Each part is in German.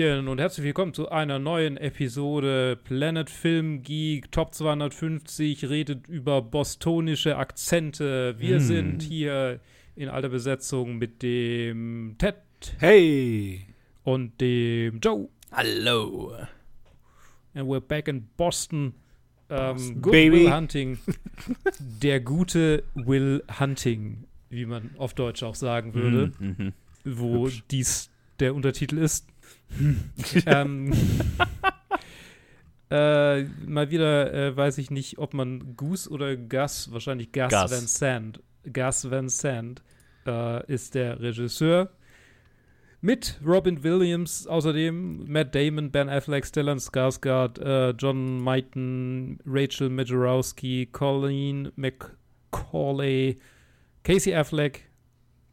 Hallöchen und herzlich willkommen zu einer neuen Episode Planet Film Geek Top 250 redet über bostonische Akzente. Wir Hm. sind hier in alter Besetzung mit dem Ted Hey! und dem Joe. Hallo! And we're back in Boston. Ähm, Boston, good baby. Will Hunting. Der gute Will Hunting, wie man auf Deutsch auch sagen würde. Mhm. wo Hübsch. dies der Untertitel ist. Ähm, äh, mal wieder äh, weiß ich nicht, ob man Goose oder Gus, wahrscheinlich Gus, Gus. Van Sant, Gus Van Sant äh, ist der Regisseur. Mit Robin Williams, außerdem Matt Damon, Ben Affleck, Stellan Skarsgård, äh, John Mighton, Rachel Majorowski, Colleen McCauley, Casey Affleck,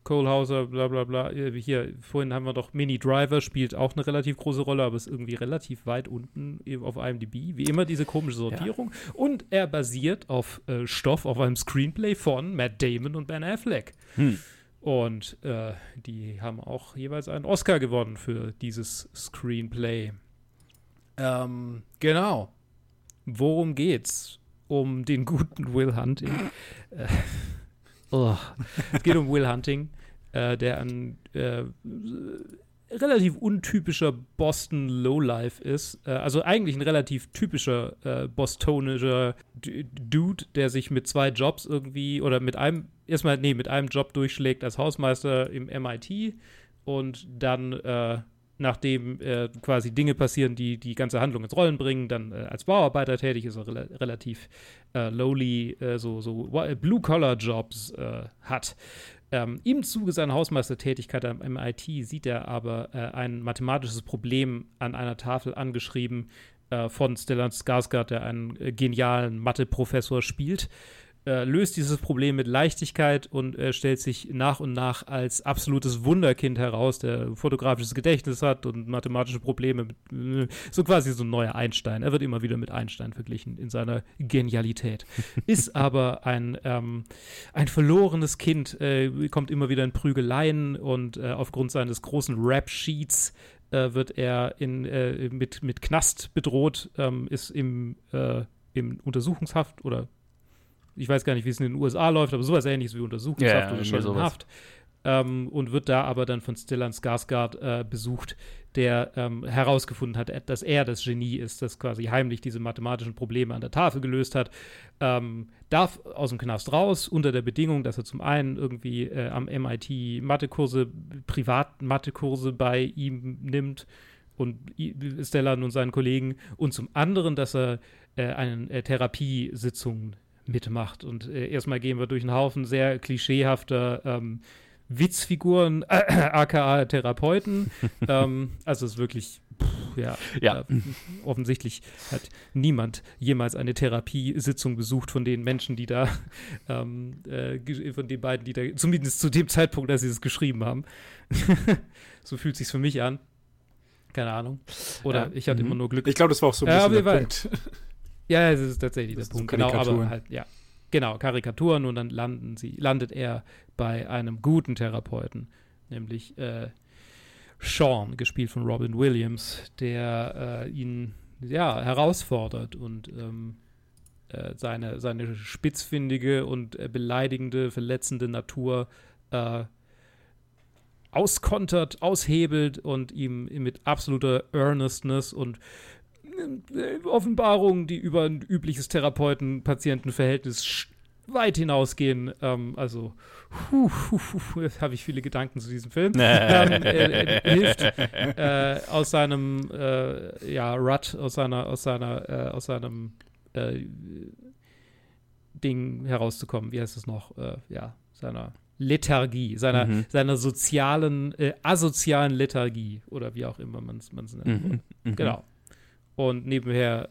Cole Hauser, bla bla bla. Äh, Hier, vorhin haben wir doch Mini Driver, spielt auch eine relativ große Rolle, aber ist irgendwie relativ weit unten auf IMDb. Wie immer diese komische Sortierung. Und er basiert auf äh, Stoff, auf einem Screenplay von Matt Damon und Ben Affleck. Hm. Und äh, die haben auch jeweils einen Oscar gewonnen für dieses Screenplay. Ähm, genau. Worum geht's? Um den guten Will Hunting. äh, oh. Es geht um Will Hunting, äh, der ein äh, relativ untypischer Boston Lowlife ist. Äh, also eigentlich ein relativ typischer äh, bostonischer D Dude, der sich mit zwei Jobs irgendwie oder mit einem, erstmal, nee, mit einem Job durchschlägt als Hausmeister im MIT und dann, äh, nachdem äh, quasi Dinge passieren, die die ganze Handlung ins Rollen bringen, dann äh, als Bauarbeiter tätig ist, er rela relativ äh, lowly, äh, so, so Blue-Collar-Jobs äh, hat. Ähm, Im Zuge seiner Hausmeistertätigkeit am MIT sieht er aber äh, ein mathematisches Problem an einer Tafel angeschrieben äh, von Stellan Skarsgård, der einen äh, genialen Mathe-Professor spielt. Äh, löst dieses Problem mit Leichtigkeit und äh, stellt sich nach und nach als absolutes Wunderkind heraus, der fotografisches Gedächtnis hat und mathematische Probleme. Mit, äh, so quasi so ein neuer Einstein. Er wird immer wieder mit Einstein verglichen in seiner Genialität. Ist aber ein, ähm, ein verlorenes Kind, äh, kommt immer wieder in Prügeleien und äh, aufgrund seines großen Rap-Sheets wird er in, mit, mit Knast bedroht, ähm, ist im, im Untersuchungshaft oder ich weiß gar nicht, wie es in den USA läuft, aber sowas ähnliches wie Untersuchungshaft Ja, oder schon in. Haft. Ähm, und wird da aber dann von Stellan Skarsgård äh, besucht, der ähm, herausgefunden hat, dass er das Genie ist, das quasi heimlich diese mathematischen Probleme an der Tafel gelöst hat. Ähm, darf aus dem Knast raus, unter der Bedingung, dass er zum einen irgendwie äh, am MIT Mathekurse, Privat-Mathekurse bei ihm nimmt und Stellan und seinen Kollegen und zum anderen, dass er äh, einen äh, Therapiesitzungen mitmacht. Und äh, erstmal gehen wir durch einen Haufen sehr klischeehafter ähm, Witzfiguren, äh, aka Therapeuten. ähm, also es ist wirklich, pff, ja, Ja. Äh, offensichtlich hat niemand jemals eine Therapiesitzung besucht von den Menschen, die da, ähm, äh, von den beiden, die da, zumindest zu dem Zeitpunkt, dass sie es geschrieben haben. so fühlt sich's für mich an. Keine Ahnung. Oder ich hatte mhm. immer nur Glück. Ich glaube, das war auch so ein bisschen der Punkt. Ja, das ist tatsächlich Das der Punkt. Genau, aber Karikaturen. halt, ja. Genau, Karikaturen und dann landen sie, landet er bei einem guten Therapeuten, nämlich äh, Sean, gespielt von Robin Williams, der äh, ihn ja herausfordert und ähm, äh, seine, seine spitzfindige und äh, beleidigende, verletzende Natur äh, auskontert, aushebelt und ihm mit absoluter Earnestness und Offenbarungen, die über ein übliches Therapeuten-Patienten-Verhältnis weit hinausgehen. Ähm, also, habe ich viele Gedanken zu diesem Film. ähm, äh, äh, hilft äh, aus seinem äh, ja, Rut, aus seiner, aus seiner, äh, aus seinem äh, Ding herauszukommen. Wie heißt es noch? Ja, seiner Lethargie, seiner, Mhm. seiner sozialen, äh, asozialen Lethargie oder wie auch immer man es nennen will. Mhm. Mhm. Genau. Und nebenher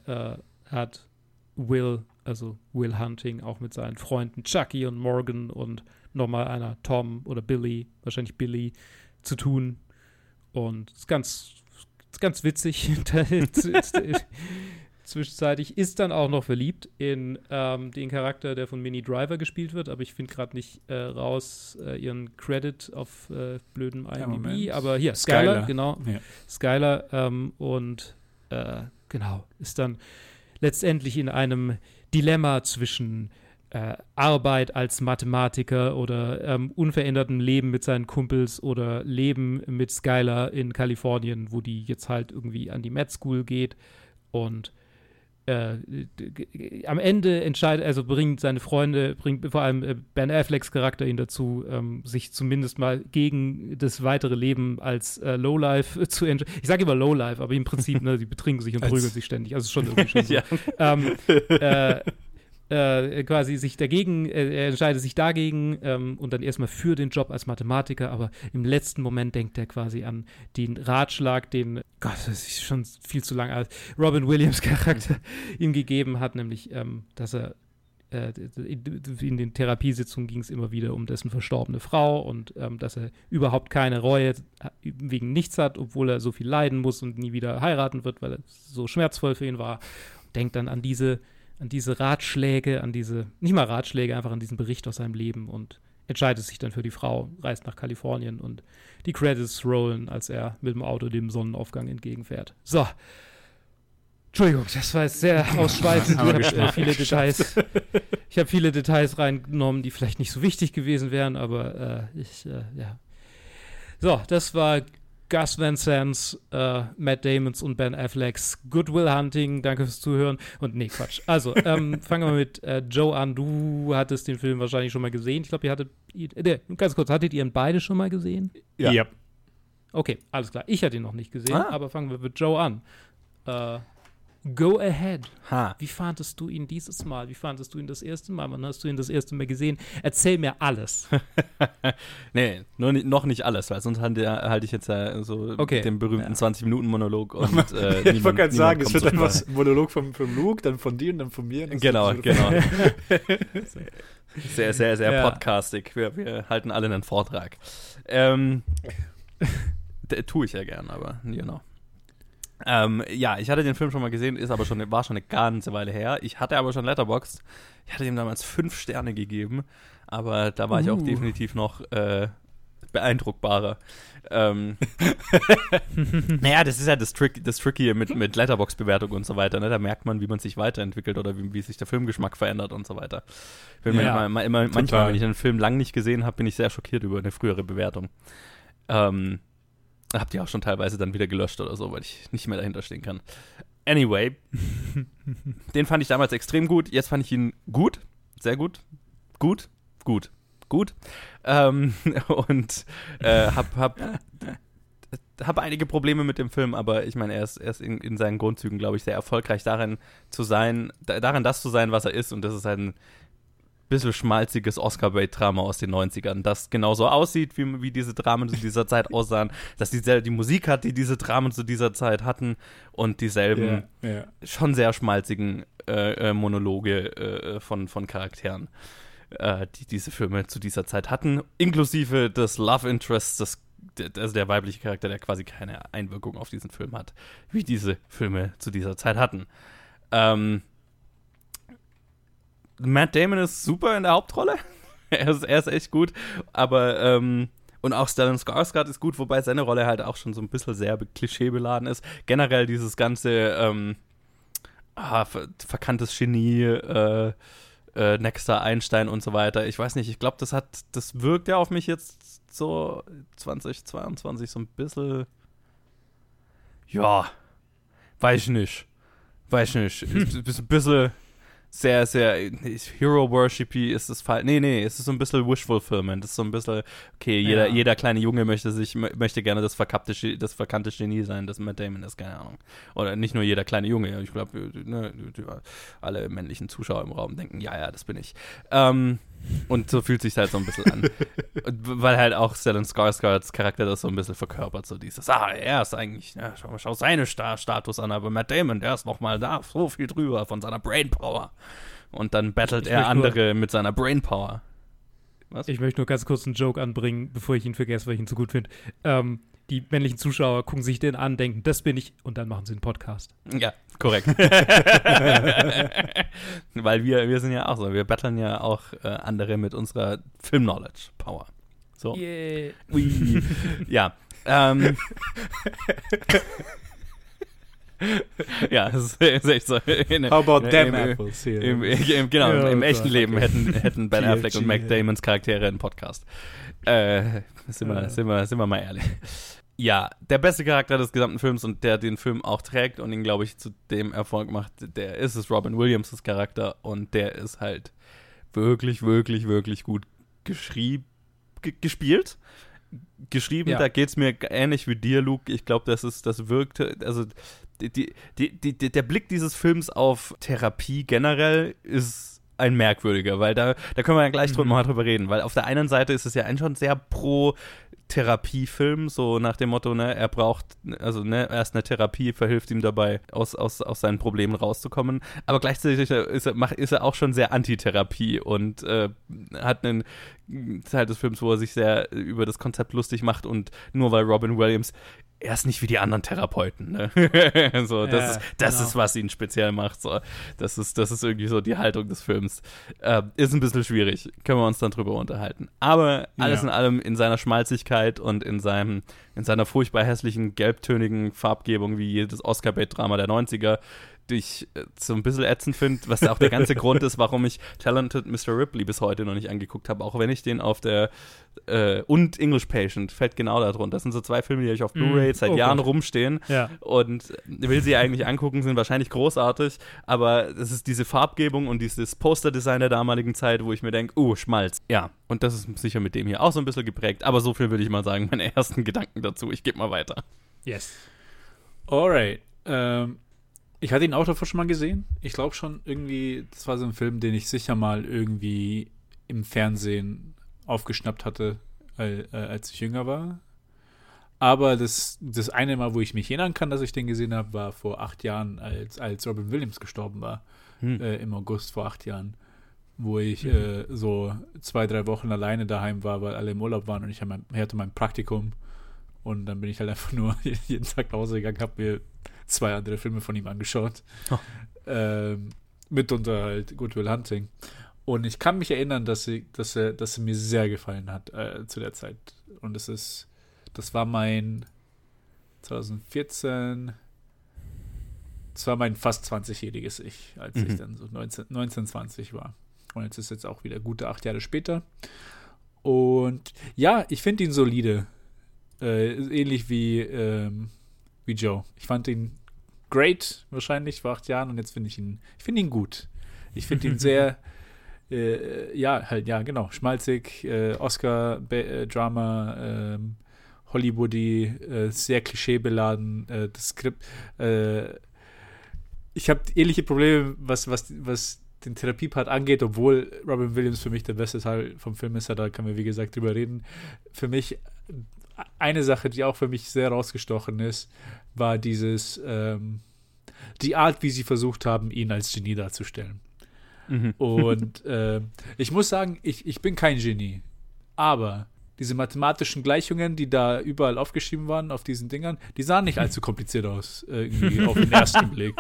äh, hat Will, also Will Hunting, auch mit seinen Freunden Chucky und Morgan und nochmal einer Tom oder Billy, wahrscheinlich Billy, zu tun. Und es ist ganz, ist ganz witzig. zwischenzeitlich, ist dann auch noch verliebt in ähm, den Charakter, der von Minnie Driver gespielt wird, aber ich finde gerade nicht äh, raus äh, ihren Credit auf äh, blödem IMDb, Moment. aber hier, Skylar, Skylar. genau, Ja. Skylar ähm, und äh, genau, ist dann letztendlich in einem Dilemma zwischen äh, Arbeit als Mathematiker oder ähm, unverändertem Leben mit seinen Kumpels oder Leben mit Skylar in Kalifornien, wo die jetzt halt irgendwie an die Med School geht und äh, am Ende entscheidet, also bringt seine Freunde, bringt vor allem äh, Ben Afflecks Charakter ihn dazu, ähm, sich zumindest mal gegen das weitere Leben als äh, Lowlife zu entscheiden. Ich sage immer Lowlife, aber im Prinzip, ne, die betrinken sich und prügeln sich ständig. Also schon irgendwie schon so. Ja. ähm, äh, äh, quasi sich dagegen, äh, er entscheidet sich dagegen ähm, und dann erstmal für den Job als Mathematiker, aber im letzten Moment denkt er quasi an den Ratschlag, den, Gott, das ist schon viel zu lang alt, Robin Williams Charakter ihm gegeben hat, nämlich, ähm, dass er äh, in den Therapiesitzungen ging es immer wieder um dessen verstorbene Frau und ähm, dass er überhaupt keine Reue wegen nichts hat, obwohl er so viel leiden muss und nie wieder heiraten wird, weil es so schmerzvoll für ihn war. Denkt dann an diese, an diese Ratschläge, an diese, nicht mal Ratschläge, einfach an diesen Bericht aus seinem Leben und entscheidet sich dann für die Frau, reist nach Kalifornien und die Credits rollen, als er mit dem Auto dem Sonnenaufgang entgegenfährt. So. Entschuldigung, das war jetzt sehr ausschweifend. Ich habe äh, viele Details. Ich habe viele Details reingenommen, die vielleicht nicht so wichtig gewesen wären, aber äh, ich, äh, ja. So, das war Gus Van Sants, äh, Matt Damons und Ben Afflecks Good Will Hunting. Danke fürs Zuhören. Und nee, Quatsch. Also, ähm, fangen wir mit äh, Joe an. Du hattest den Film wahrscheinlich schon mal gesehen. Ich glaube, ihr hattet, ihr, äh, ganz kurz, hattet ihr ihn beide schon mal gesehen? Ja. Ja. Okay, alles klar. Ich hatte ihn noch nicht gesehen, Ah. aber fangen wir mit Joe an. Äh, go ahead. Ha. Wie fandest du ihn dieses Mal? Wie fandest du ihn das erste Mal? Wann hast du ihn das erste Mal gesehen? Erzähl mir alles. Nee, nur noch nicht alles, weil sonst halte halte ich jetzt ja so Okay. den berühmten Ja. 20-Minuten-Monolog und äh, ich wollte gerade sagen, es wird zum ein Monolog vom, vom Luke, dann von dir und dann von mir. Genau, genau. Sehr, sehr, sehr Ja. podcastig. Wir, wir halten alle einen Vortrag. Ähm, tue ich ja gern, aber genau. Ähm, ja, ich hatte den Film schon mal gesehen, ist aber schon, war schon eine ganze Weile her. Ich hatte aber schon Letterboxd. Ich hatte ihm damals fünf Sterne gegeben, aber da war ich auch Uh. definitiv noch äh, beeindruckbarer. Ähm, naja, das ist ja das, Trick, das Tricky mit, mit Letterbox-Bewertung und so weiter. Ne? Da merkt man, wie man sich weiterentwickelt oder wie, wie sich der Filmgeschmack verändert und so weiter. Ja, manchmal, immer, manchmal, wenn ich einen Film lang nicht gesehen habe, bin ich sehr schockiert über eine frühere Bewertung. Ähm, habt ihr auch schon teilweise dann wieder gelöscht oder so, weil ich nicht mehr dahinter stehen kann. Anyway, den fand ich damals extrem gut. Jetzt fand ich ihn gut, sehr gut, gut, gut, gut. Ähm, und äh, hab, hab, hab einige Probleme mit dem Film, aber ich meine, er ist, er ist in, in seinen Grundzügen, glaube ich, sehr erfolgreich darin zu sein, da, darin das zu sein, was er ist. Und das ist ein bisschen schmalziges Oscar-Bait-Drama aus den 90ern, das genauso aussieht, wie, wie diese Dramen zu dieser Zeit aussahen, dass die, die Musik hat, die diese Dramen zu dieser Zeit hatten und dieselben Ja, ja. schon sehr schmalzigen äh, äh, Monologe äh, von, von Charakteren, äh, die diese Filme zu dieser Zeit hatten, inklusive des Love Interests, des, der, also der weibliche Charakter, der quasi keine Einwirkung auf diesen Film hat, wie diese Filme zu dieser Zeit hatten. Ähm, Matt Damon ist super in der Hauptrolle. er, ist, er ist echt gut, aber ähm, und auch Stellan Skarsgård ist gut, wobei seine Rolle halt auch schon so ein bisschen sehr be- klischeebeladen ist. Generell dieses ganze ähm, ah, ver verkanntes Genie, äh, äh, Nexter Einstein und so weiter. Ich weiß nicht, ich glaube, das hat, das wirkt ja auf mich jetzt so 2022 so ein bisschen. Ja, weiß ich nicht. Weiß ich nicht. Ist ein bisschen sehr, sehr Hero-Worshipy ist es falsch. Nee, nee, es ist so ein bisschen Wish-Fulfillment. Es ist so ein bisschen, okay, jeder, Ja. jeder kleine Junge möchte sich, mö- möchte gerne das verkappte, das verkannte Genie sein, das Matt Damon ist, keine Ahnung. Oder nicht nur jeder kleine Junge, ich glaube, ne, alle männlichen Zuschauer im Raum denken, ja, ja, das bin ich. Ähm, und so fühlt sich halt so ein bisschen an. Weil halt auch Stellan Skarsgårds Charakter das so ein bisschen verkörpert, so dieses, ah, er ist eigentlich, ja, schau, schau seine Sta Status an, aber Matt Damon, der ist noch mal da, so viel drüber von seiner Brainpower. Und dann battelt Ich er möchte nur- andere mit seiner Brainpower. Was? Ich möchte nur ganz kurz einen Joke anbringen, bevor ich ihn vergesse, weil ich ihn zu gut finde. Ähm, die männlichen Zuschauer gucken sich den an, denken, das bin ich, und dann machen sie einen Podcast. Ja, korrekt. Weil wir, wir sind ja auch so, wir battlen ja auch äh, andere mit unserer Film-Knowledge-Power. So. Yeah. Ui. ja. Ähm. ja, das ist, echt so. In, How about them im, apples hier? Im, im, genau, Ja, im echten Leben hätten, hätten Ben Affleck und Mac. Damons Charaktere einen Podcast. Äh, sind, wir, sind, wir, sind wir mal ehrlich. Ja, der beste Charakter des gesamten Films und der den Film auch trägt und ihn, glaube ich, zu dem Erfolg macht, der ist es Robin Williams' Charakter und der ist halt wirklich, wirklich, wirklich gut geschrieben, gespielt. Geschrieben, Ja. da geht es mir ähnlich wie dir, Luke. Ich glaube, das ist, das wirkte, also die, die, die, der Blick dieses Films auf Therapie generell ist ein merkwürdiger, weil da, da können wir ja gleich Mhm. mal drüber reden, weil auf der einen Seite ist es ja ein schon sehr pro Therapiefilm, so nach dem Motto, ne, er braucht, also ne, erst eine Therapie verhilft ihm dabei, aus, aus, aus seinen Problemen rauszukommen. Aber gleichzeitig ist er, ist er auch schon sehr Antitherapie und äh, hat einen Teil des Films, wo er sich sehr über das Konzept lustig macht und nur weil Robin Williams er ist nicht wie die anderen Therapeuten. Ne? so, das Ja, ist, das genau. ist, was ihn speziell macht. So. Das, ist, das ist irgendwie so die Haltung des Films. Äh, ist ein bisschen schwierig. Können wir uns dann drüber unterhalten. Aber alles Ja. in allem in seiner Schmalzigkeit und in, seinem, in seiner furchtbar hässlichen, gelbtönigen Farbgebung wie jedes Oscar-Bait-Drama der 90er, die ich äh, so ein bisschen ätzend finde, was auch der ganze Grund ist, warum ich Talented Mr. Ripley bis heute noch nicht angeguckt habe, auch wenn ich den auf der äh, und English Patient fällt genau darunter. Das sind so zwei Filme, die ich auf Mm, Blu-ray seit oh Jahren Gott. rumstehen Ja. und will sie eigentlich angucken, sind wahrscheinlich großartig, aber es ist diese Farbgebung und dieses Posterdesign der damaligen Zeit, wo ich mir denke, uh, Schmalz. Ja, und das ist sicher mit dem hier auch so ein bisschen geprägt, aber so viel würde ich mal sagen, meine ersten Gedanken dazu. Ich gebe mal weiter. Yes. Alright. Ähm, ich hatte ihn auch davor schon mal gesehen. Ich glaube schon irgendwie, das war so ein Film, den ich sicher mal irgendwie im Fernsehen aufgeschnappt hatte, äh, als ich jünger war. Aber das, das eine Mal, wo ich mich erinnern kann, dass ich den gesehen habe, war vor acht Jahren, als, als Robin Williams gestorben war. Hm. Äh, Im August vor acht Jahren. Wo ich äh, so zwei, drei Wochen alleine daheim war, weil alle im Urlaub waren und ich hatte mein Praktikum. Und dann bin ich halt einfach nur jeden Tag nach Hause gegangen, habe mir zwei andere Filme von ihm angeschaut. Oh. Ähm, mitunter halt Good Will Hunting. Und ich kann mich erinnern, dass, sie, dass, er, dass er mir sehr gefallen hat äh, zu der Zeit. Und es ist, das war mein 2014, das war mein fast 20-jähriges Ich, als ich Mhm. dann so 19, 19, 20 war. Und jetzt ist jetzt auch wieder gute acht Jahre später. Und ja, ich finde ihn solide. Äh, ähnlich wie, ähm, wie Joe. Ich fand ihn great, wahrscheinlich vor acht Jahren, und jetzt finde ich ihn, ich finde ihn gut. Ich finde ihn sehr, äh, ja, halt, ja, genau, schmalzig, äh, Oscar-Drama, ähm, Hollywoody, äh, sehr klischeebeladen, äh, das Skript. Äh, ich habe ähnliche Probleme, was, was, was den Therapiepart angeht, obwohl Robin Williams für mich der beste Teil vom Film ist, da können wir, wie gesagt, drüber reden. Für mich eine Sache, die auch für mich sehr rausgestochen ist, war dieses, ähm, die Art, wie sie versucht haben, ihn als Genie darzustellen. Mhm. Und äh, ich muss sagen, ich, ich bin kein Genie. Aber diese mathematischen Gleichungen, die da überall aufgeschrieben waren, auf diesen Dingern, die sahen nicht allzu kompliziert aus, äh, irgendwie auf den ersten Blick.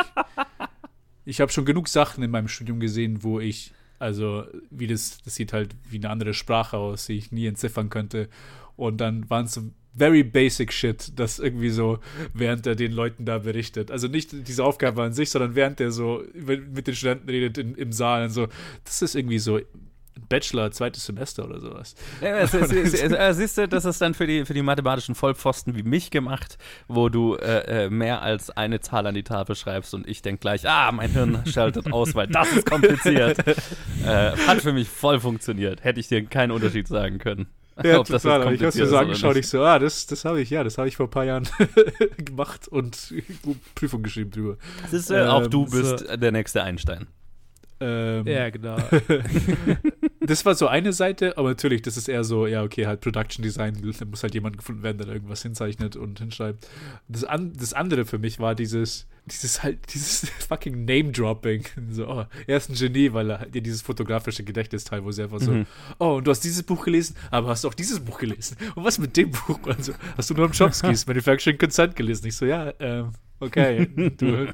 Ich habe schon genug Sachen in meinem Studium gesehen, wo ich, also, wie das, das sieht halt wie eine andere Sprache aus, die ich nie entziffern könnte. Und dann waren es so very basic shit, das irgendwie so, während er den Leuten da berichtet. Also nicht diese Aufgabe an sich, sondern während er so mit den Studenten redet in, im Saal und so. Das ist irgendwie so Bachelor, zweites Semester oder sowas. Ja, es es äh, Siehst du, das ist dann für die, für die mathematischen Vollpfosten wie mich gemacht, wo du äh, äh, mehr als eine Zahl an die Tafel schreibst und ich denke gleich, ah, mein Hirn schaltet aus, weil das ist kompliziert. äh, hat für mich voll funktioniert. Hätte ich dir keinen Unterschied sagen können. Ja, Ob das total, aber ich habe kompliziert mir so ist angeschaut, ich so, ah, das, das habe ich, ja, das habe ich vor ein paar Jahren gemacht und Prüfung geschrieben drüber. Siehst du, auch Ähm, du so- bist der nächste Einstein. Ähm, Ja, genau. das war so eine Seite, aber natürlich, das ist eher so, ja, okay, halt Production Design, da muss halt jemand gefunden werden, der da irgendwas hinzeichnet und hinschreibt. Das, an, das andere für mich war dieses, dieses halt, dieses fucking Name-Dropping. So, oh, er ist ein Genie, weil er ja dieses fotografische Gedächtnisteil, wo sie einfach so, mhm. oh, und du hast dieses Buch gelesen, aber hast du auch dieses Buch gelesen? Und was mit dem Buch? Also, hast du nur im Chomsky's Manufacturing Consent gelesen? Ich so, ja, ähm, okay, du,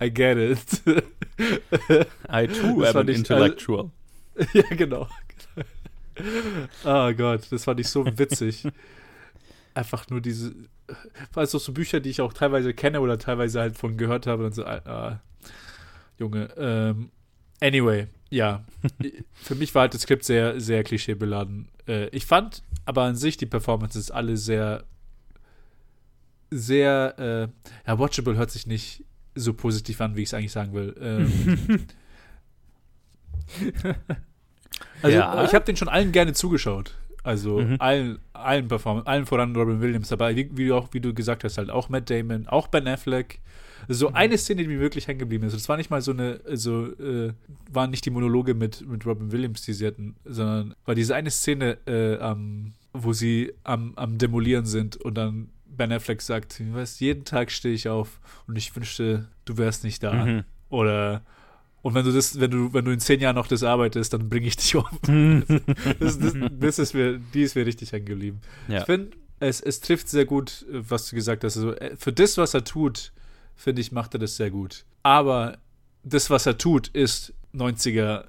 I get it. I too am an intellectual. ja, genau. oh Gott, das fand ich so witzig. Einfach nur diese, weil so Bücher, die ich auch teilweise kenne oder teilweise halt von gehört habe, dann so, ah, ah Junge, ähm, anyway, ja. Für mich war halt das Skript sehr, sehr klischeebeladen. Äh, ich fand aber an sich die Performances alle sehr, sehr, äh, ja, watchable hört sich nicht so positiv an, wie ich es eigentlich sagen will. Ähm, also, ja. ich habe den schon allen gerne zugeschaut. Also mhm. allen, allen Performern, allen voran Robin Williams dabei, wie, wie, du auch, wie du gesagt hast, halt auch Matt Damon, auch Ben Affleck. So mhm. eine Szene, die mir wirklich hängen geblieben ist. Das war nicht mal so eine, also äh, waren nicht die Monologe mit, mit Robin Williams, die sie hatten, sondern war diese eine Szene, äh, am, wo sie am, am Demolieren sind und dann Ben Affleck sagt, weißt, jeden Tag stehe ich auf und ich wünschte, du wärst nicht da. Mhm. Oder und wenn du das, wenn du, wenn du in zehn Jahren noch das arbeitest, dann bringe ich dich um. das, das, das, ist mir, die ist mir richtig hängen geblieben. Ja. Ich finde, es, es trifft sehr gut, was du gesagt hast. Also äh, für das, was er tut, finde ich, macht er das sehr gut. Aber das, was er tut, ist 90er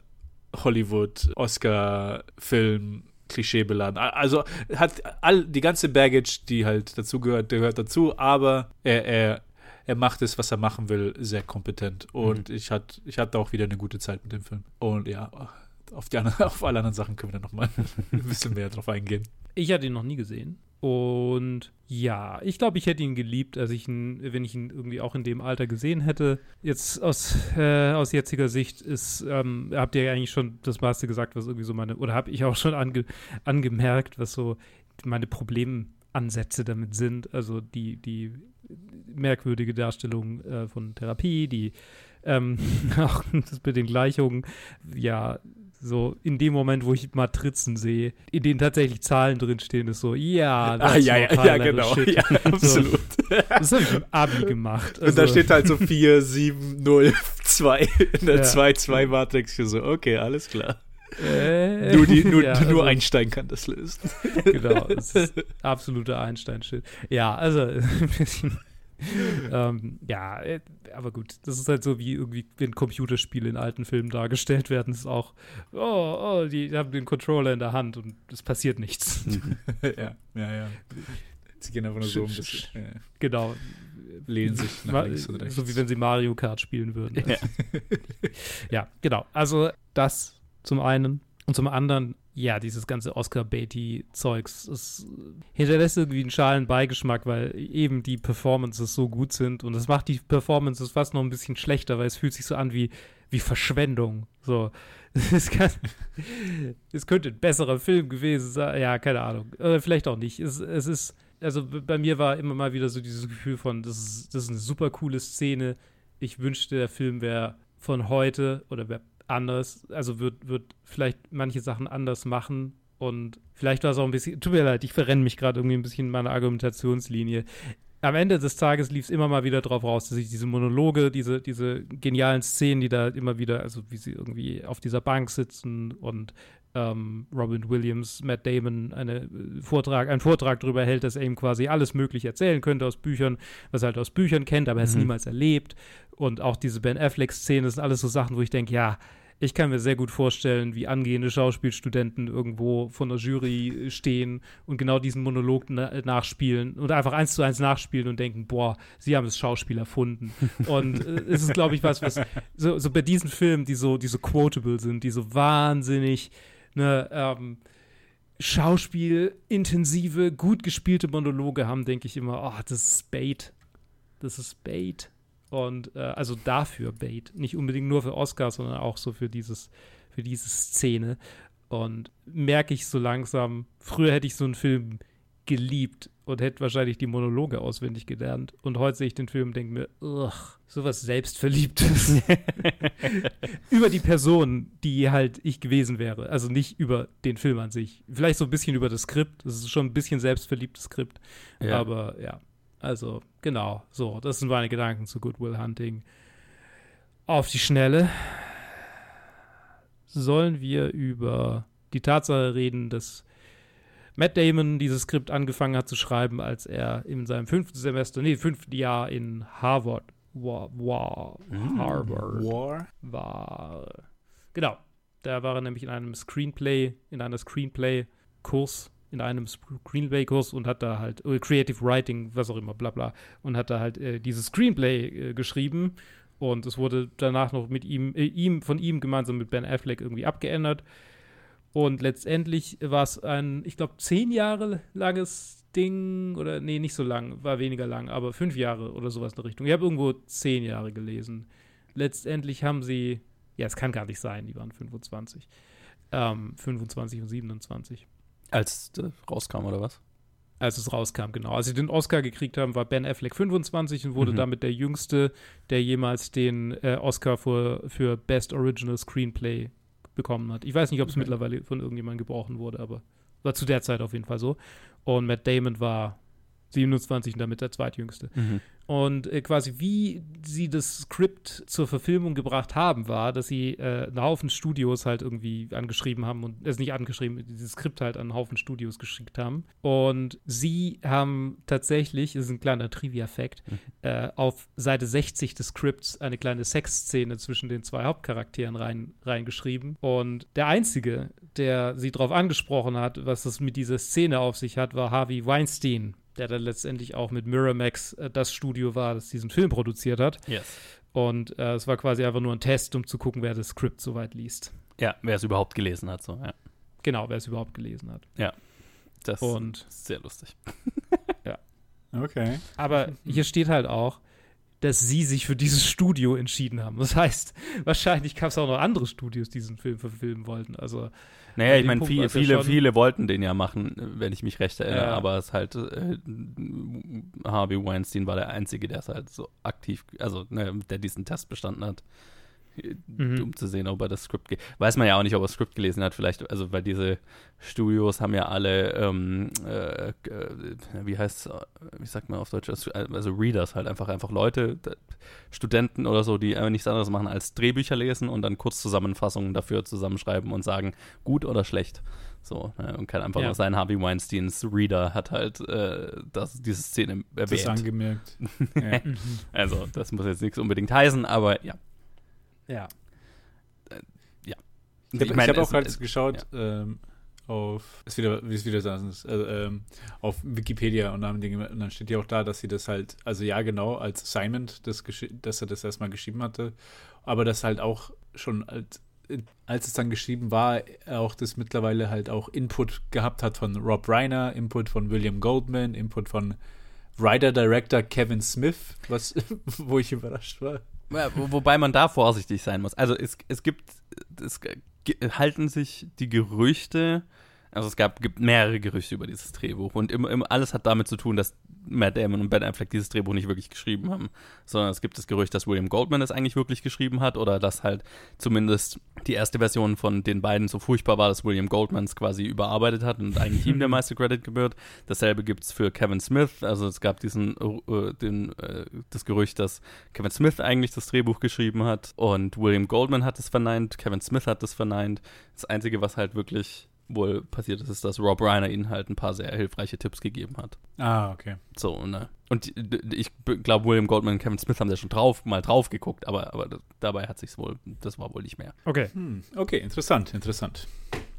Hollywood, Oscar-Film, Klischee beladen. Also hat all die ganze Baggage, die halt dazu gehört, gehört dazu, aber er, er er macht es, was er machen will, sehr kompetent. Und mhm. ich, hat, ich hatte auch wieder eine gute Zeit mit dem Film. Und ja, auf, die anderen, auf alle anderen Sachen können wir dann nochmal ein bisschen mehr drauf eingehen. Ich hatte ihn noch nie gesehen. Und ja, ich glaube, ich hätte ihn geliebt, als ich ihn, wenn ich ihn irgendwie auch in dem Alter gesehen hätte. Jetzt aus, äh, aus jetziger Sicht ist, ähm, habt ihr ja eigentlich schon das meiste gesagt, was irgendwie so meine, oder habe ich auch schon ange, angemerkt, was so meine Problemansätze damit sind. Also die, die merkwürdige Darstellung äh, von Therapie, die ähm, auch das mit den Gleichungen, ja, so in dem Moment, wo ich Matrizen sehe, in denen tatsächlich Zahlen drinstehen, ist so, ja, ah, ja, ja, ja, genau. Ja, absolut. So, das habe ich im Abi gemacht. Also. Und da also steht halt so 4, 7, 0, 2 in der 2-2-Matrix. Ja. So, okay, alles klar. Äh, nur, die, nur, ja, also, nur Einstein kann das lösen. Genau, das ist absoluter Einstein-Shit. Ja, also ein bisschen ähm, ja, äh, aber gut, das ist halt so wie irgendwie, wenn Computerspiele in alten Filmen dargestellt werden, ist auch, oh, oh, die haben den Controller in der Hand und es passiert nichts. ja, ja, ja. Sie gehen einfach nur so das. Ja. Genau. Lehnen sich nach links oder rechts. So wie wenn sie Mario Kart spielen würden. Ja. ja, genau. Also das zum einen. Und zum anderen ja, dieses ganze Oscar-Beatty-Zeugs, hinterlässt irgendwie einen schalen Beigeschmack, weil eben die Performances so gut sind und es macht die Performances fast noch ein bisschen schlechter, weil es fühlt sich so an wie, wie Verschwendung. So, es, kann, es könnte ein besserer Film gewesen sein, ja, keine Ahnung, äh, vielleicht auch nicht. Es, es ist, also bei mir war immer mal wieder so dieses Gefühl von, das ist, das ist eine super coole Szene. Ich wünschte, der Film wäre von heute oder wäre anders, also wird, wird vielleicht manche Sachen anders machen und vielleicht war es auch ein bisschen, tut mir leid, ich verrenne mich gerade irgendwie ein bisschen in meiner Argumentationslinie. Am Ende des Tages lief es immer mal wieder drauf raus, dass ich diese Monologe, diese, diese genialen Szenen, die da immer wieder, also wie sie irgendwie auf dieser Bank sitzen und ähm, Robin Williams, Matt Damon eine äh, Vortrag, einen Vortrag darüber hält, dass er ihm quasi alles Mögliche erzählen könnte aus Büchern, was er halt aus Büchern kennt, aber er es mhm. niemals erlebt. Und auch diese Ben Affleck-Szene sind alles so Sachen, wo ich denke, ja, ich kann mir sehr gut vorstellen, wie angehende Schauspielstudenten irgendwo von der Jury stehen und genau diesen Monolog na nachspielen und einfach eins zu eins nachspielen und denken, boah, sie haben das Schauspiel erfunden. und äh, es ist, glaube ich, was, was so, so, bei diesen Filmen, die so, die so quotable sind, die so wahnsinnig, ne, ähm, Schauspielintensive, gut gespielte Monologe haben, denke ich immer, oh, das ist Bait. Das ist Bait. Und äh, also dafür Bait. Nicht unbedingt nur für Oscars, sondern auch so für dieses, für diese Szene. Und merke ich so langsam, früher hätte ich so einen Film geliebt und hätte wahrscheinlich die Monologe auswendig gelernt. Und heute sehe ich den Film und denke mir, ugh, sowas Selbstverliebtes. über die Person, die halt ich gewesen wäre. Also nicht über den Film an sich. Vielleicht so ein bisschen über das Skript. Das ist schon ein bisschen selbstverliebtes Skript. Ja. Aber ja, also genau, so. Das sind meine Gedanken zu Good Will Hunting. Auf die Schnelle sollen wir über die Tatsache reden, dass Matt Damon dieses Skript angefangen hat zu schreiben, als er in seinem fünften Semester, nee, fünften Jahr in Harvard war. war Mm. Harvard War. war. Genau. Da war er nämlich in einem Screenplay, in einer Screenplay-Kurs, in einem Screenplay-Kurs und hat da halt, äh, Creative Writing, was auch immer, bla bla, und hat da halt äh, dieses Screenplay äh, geschrieben und es wurde danach noch mit ihm, äh, ihm, von ihm gemeinsam mit Ben Affleck irgendwie abgeändert. Und letztendlich war es ein, ich glaube, zehn Jahre langes Ding, oder nee, nicht so lang, war weniger lang, aber fünf Jahre oder sowas in der Richtung. Ich habe irgendwo zehn Jahre gelesen. Letztendlich haben sie, ja, es kann gar nicht sein, die waren 25. Ähm, 25 und 27 Als äh, rauskam, oder was? als es rauskam, genau. Als sie den Oscar gekriegt haben, war Ben Affleck 25 und wurde Mhm. damit der jüngste, der jemals den äh, Oscar für, für Best Original Screenplay bekommen hat. Ich weiß nicht, ob es Okay. mittlerweile von irgendjemandem gebrochen wurde, aber war zu der Zeit auf jeden Fall so. Und Matt Damon war 27 und damit der zweitjüngste. Und äh, quasi wie sie das Skript zur Verfilmung gebracht haben, war, dass sie äh, einen Haufen Studios halt irgendwie angeschrieben haben und es nicht angeschrieben, dieses Skript halt an einen Haufen Studios geschickt haben. Und sie haben tatsächlich, das ist ein kleiner Trivia-Fact, Mhm. äh, auf Seite 60 des Skripts eine kleine Sexszene zwischen den zwei Hauptcharakteren rein, reingeschrieben. Und der Einzige, der sie darauf angesprochen hat, was das mit dieser Szene auf sich hat, war Harvey Weinstein der dann letztendlich auch mit Miramax äh, das Studio war, das diesen Film produziert hat. Yes. Und äh, es war quasi einfach nur ein Test, um zu gucken, wer das Skript soweit liest. Ja, wer es überhaupt gelesen hat, so, ja. Genau, wer es überhaupt gelesen hat. Das Und ist sehr lustig. Okay. aber hier steht halt auch, dass sie sich für dieses Studio entschieden haben. Das heißt, wahrscheinlich gab es auch noch andere Studios, die diesen Film verfilmen wollten. Also Naja, ich meine, Punkt viele, ja viele, wollten den ja machen, wenn ich mich recht erinnere, Ja. aber es halt, äh, Harvey Weinstein war der Einzige, der es halt so aktiv, also ne, der diesen Test bestanden hat, Mhm. um zu sehen, ob er das Skript, ge- weiß man ja auch nicht, ob er das Skript gelesen hat, vielleicht, also weil diese Studios haben ja alle, ähm, äh, äh, wie heißt wie sagt man auf Deutsch, also Readers halt einfach, einfach Leute, Studenten oder so, die einfach nichts anderes machen als Drehbücher lesen und dann Kurzzusammenfassungen dafür zusammenschreiben und sagen, gut oder schlecht. So, ne, und kann einfach Ja. sein, Harvey Weinsteins Reader hat halt äh, das, diese Szene Das erwähnt. angemerkt. ja. Also, das muss jetzt nichts unbedingt heißen, aber ja. Ja. Ich habe hab auch gerade es- geschaut ähm, auf, ist wieder, wie es wieder sagen, ist, also, ähm, auf Wikipedia und dann, Dinge, und dann steht ja auch da, dass sie das halt, also ja genau, als Assignment, das, dass er das erstmal geschrieben hatte, aber das halt auch schon als, als es dann geschrieben war, auch das mittlerweile halt auch Input gehabt hat von Rob Reiner, Input von William Goldman, Input von Writer-Director Kevin Smith, was, wo ich überrascht war. Wobei man da vorsichtig sein muss. Also es, es gibt, es halten sich die Gerüchte, also es gab, gibt mehrere Gerüchte über dieses Drehbuch und immer, immer alles hat damit zu tun, dass Matt Damon und Ben Affleck dieses Drehbuch nicht wirklich geschrieben haben, sondern es gibt das Gerücht, dass William Goldman es eigentlich wirklich geschrieben hat oder dass halt zumindest die erste Version von den beiden so furchtbar war, dass William Goldman es quasi überarbeitet hat und eigentlich ihm der meiste Credit gebührt. Dasselbe gibt es für Kevin Smith, also es gab diesen, äh, den, äh, das Gerücht, dass Kevin Smith eigentlich das Drehbuch geschrieben hat und William Goldman hat es verneint, Kevin Smith hat es verneint. Das Einzige, was halt wirklich wohl passiert ist, ist, dass Rob Reiner ihnen halt ein paar sehr hilfreiche Tipps gegeben hat. Ah, okay. So, ne? Und ich glaube, William Goldman und Kevin Smith haben da schon drauf, mal drauf geguckt, aber, aber dabei hat sich's wohl, das war wohl nicht mehr. Okay. Hm, okay, interessant, interessant.